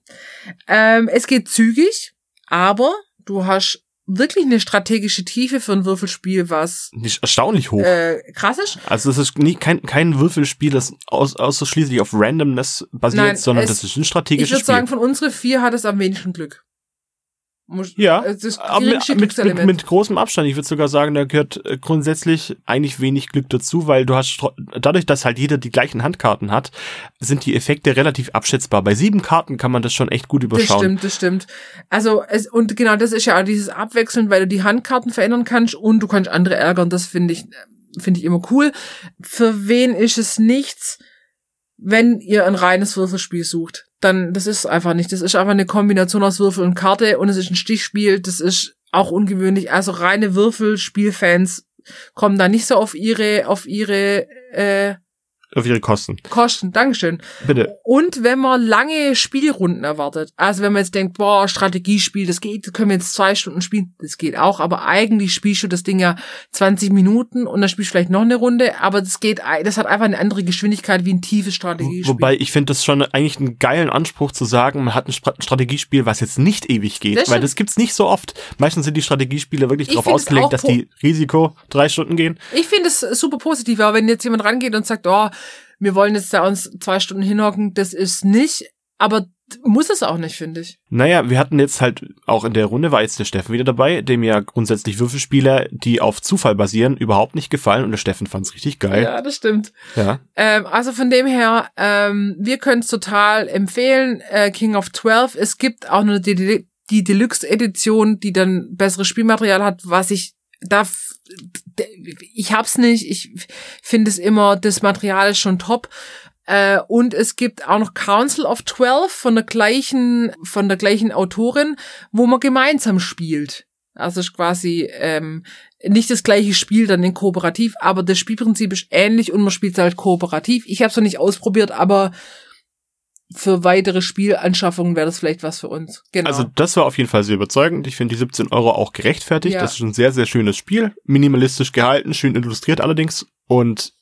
Ähm, es geht zügig, aber du hast wirklich eine strategische Tiefe für ein Würfelspiel, was nicht erstaunlich hoch. Äh, krass ist. Also es ist nie, kein, kein Würfelspiel, das aus, ausschließlich auf Randomness basiert, Nein, sondern es, das ist ein strategisches Spiel. Ich würde sagen, von unseren vier hat es am wenigsten Glück. Ja, mit, mit, mit, großem Abstand. Ich würde sogar sagen, da gehört äh, grundsätzlich eigentlich wenig Glück dazu, weil du hast dadurch, dass halt jeder die gleichen Handkarten hat, sind die Effekte relativ abschätzbar. Bei sieben Karten kann man das schon echt gut überschauen. Das stimmt, das stimmt. Also es, und genau, das ist ja auch dieses Abwechseln, weil du die Handkarten verändern kannst und du kannst andere ärgern. Das finde ich finde ich immer cool. Für wen ist es nichts, wenn ihr ein reines Würfelspiel sucht? Dann das ist einfach nicht. Das ist einfach eine Kombination aus Würfel und Karte und es ist ein Stichspiel. Das ist auch ungewöhnlich. Also reine Würfelspielfans kommen da nicht so auf ihre auf ihre äh, auf ihre Kosten. Kosten, Dankeschön. Bitte. Und wenn man lange Spielrunden erwartet, also wenn man jetzt denkt, boah, Strategiespiel, das geht, können wir jetzt zwei Stunden spielen, das geht auch, aber eigentlich spielst du das Ding ja 20 Minuten und dann spielst du vielleicht noch eine Runde, aber das geht, das hat einfach eine andere Geschwindigkeit wie ein tiefes Strategiespiel. Wobei ich finde das schon eigentlich einen geilen Anspruch zu sagen, man hat ein Strategiespiel, was jetzt nicht ewig geht, das weil das gibt's nicht so oft. Meistens sind die Strategiespiele wirklich darauf ausgelegt, dass die Risiko drei Stunden gehen. Ich finde es super positiv, aber wenn jetzt jemand rangeht und sagt, oh, wir wollen jetzt da uns zwei Stunden hinhocken, das ist nicht, aber muss es auch nicht, finde ich. Naja, wir hatten jetzt halt auch in der Runde war jetzt der Steffen wieder dabei, dem ja grundsätzlich Würfelspieler, die auf Zufall basieren, überhaupt nicht gefallen und der Steffen fand's richtig geil. Ja, das stimmt. Ja. Ähm, also von dem her, ähm, wir können es total empfehlen, äh, King of 12. Es gibt auch nur die, die Deluxe-Edition, die dann besseres Spielmaterial hat, was ich da ich hab's nicht. Ich finde es immer, das Material ist schon top. Äh, und es gibt auch noch Council of Twelve von der gleichen, von der gleichen Autorin, wo man gemeinsam spielt. Also ist quasi ähm, nicht das gleiche Spiel dann in kooperativ, aber das Spielprinzip ist ähnlich und man spielt halt kooperativ. Ich habe es noch nicht ausprobiert, aber für weitere Spielanschaffungen wäre das vielleicht was für uns. Genau. Also das war auf jeden Fall sehr überzeugend. Ich finde die 17 Euro auch gerechtfertigt. Ja. Das ist ein sehr, sehr schönes Spiel. Minimalistisch gehalten, schön illustriert allerdings. Und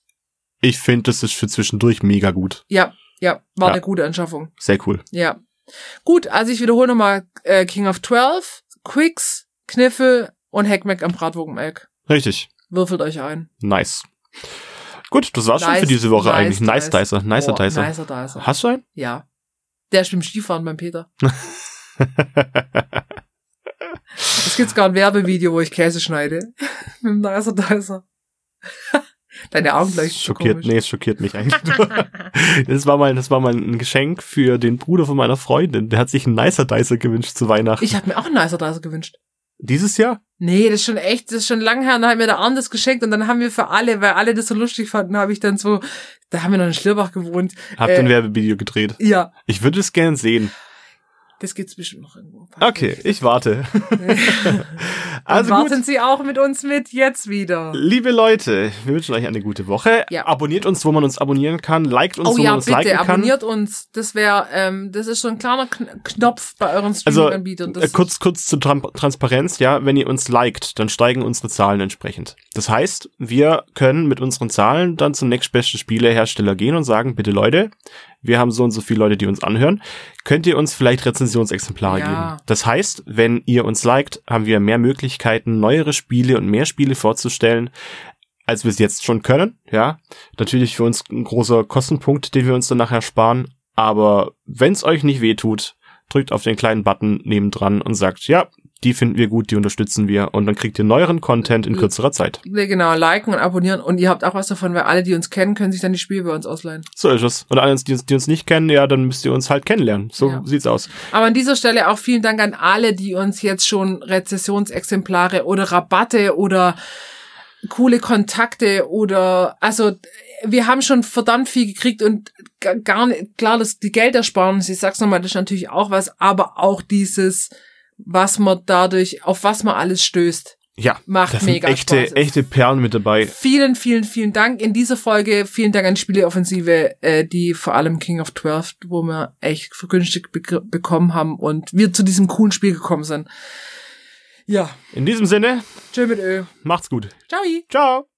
ich finde, das ist für zwischendurch mega gut. Ja, ja, war ja. eine gute Anschaffung. Sehr cool. Ja. Gut, also ich wiederhole nochmal äh, King of 12, Quicks, Kniffel und Hackmack am Bratwurgenmelk. Richtig. Würfelt euch ein. Nice. Gut, das war's nice, schon für diese Woche nice eigentlich. Nice Dicer, nicer oh, Dicer. Nicer Dicer. Hast du einen? Ja. Der ist beim Skifahren beim Peter. *laughs* Es gibt gar ein Werbevideo, wo ich Käse schneide. *laughs* Mit dem Nicer Dicer. *laughs* Deine Augen gleich schockiert, komisch. nee, es schockiert mich eigentlich nur. das war mal, das war mal ein Geschenk für den Bruder von meiner Freundin. Der hat sich einen Nicer Dicer gewünscht zu Weihnachten. Ich habe mir auch einen Nicer Dicer gewünscht. Dieses Jahr? Nee, das ist schon echt, das ist schon lange her. Und dann hat mir der Arne das geschenkt und dann haben wir für alle, weil alle das so lustig fanden, habe ich dann so, da haben wir noch in Schlierbach gewohnt. Habt äh, ein Werbevideo gedreht? Ja. Ich würde es gern sehen. Das gibt's bestimmt noch irgendwo. Okay, ich warte. *laughs* *laughs* also warten gut. Sie auch mit uns mit jetzt wieder. Liebe Leute, wir wünschen euch eine gute Woche. Ja. Abonniert uns, wo man uns abonnieren kann. Liked uns, oh, wo ja, man uns bitte, liken kann. abonniert uns. Das wäre, ähm, das ist so ein kleiner Knopf bei euren also, Streaming-Anbietern. Also, äh, kurz, kurz zur Tran Transparenz, ja. Wenn ihr uns liked, dann steigen unsere Zahlen entsprechend. Das heißt, wir können mit unseren Zahlen dann zum nächstbesten Spielehersteller gehen und sagen, bitte Leute, wir haben so und so viele Leute, die uns anhören. Könnt ihr uns vielleicht Rezensionsexemplare ja. geben? Das heißt, wenn ihr uns liked, haben wir mehr Möglichkeiten, neuere Spiele und mehr Spiele vorzustellen, als wir es jetzt schon können. Ja, natürlich für uns ein großer Kostenpunkt, den wir uns dann nachher sparen. Aber wenn es euch nicht wehtut, drückt auf den kleinen Button nebendran und sagt, ja, die finden wir gut, die unterstützen wir und dann kriegt ihr neueren Content in kürzerer Zeit. Genau, liken und abonnieren und ihr habt auch was davon, weil alle, die uns kennen, können sich dann die Spiele bei uns ausleihen. So ist es. Und alle, die uns, die uns nicht kennen, ja, dann müsst ihr uns halt kennenlernen. So ja. sieht's aus. Aber an dieser Stelle auch vielen Dank an alle, die uns jetzt schon Rezessionsexemplare oder Rabatte oder coole Kontakte oder also wir haben schon verdammt viel gekriegt und gar nicht, klar, dass die Geldersparnis, ich sag's nochmal, das ist natürlich auch was, aber auch dieses was man dadurch, auf was man alles stößt. Ja, macht das mega sind echte, Spaß. echte Perlen mit dabei. Vielen, vielen, vielen Dank in dieser Folge. Vielen Dank an Spieleoffensive, äh, die vor allem King of Twelve, wo wir echt vergünstigt be bekommen haben und wir zu diesem coolen Spiel gekommen sind. Ja. In diesem Sinne. Tschö mit Ö. Macht's gut. Ciao. Ciao.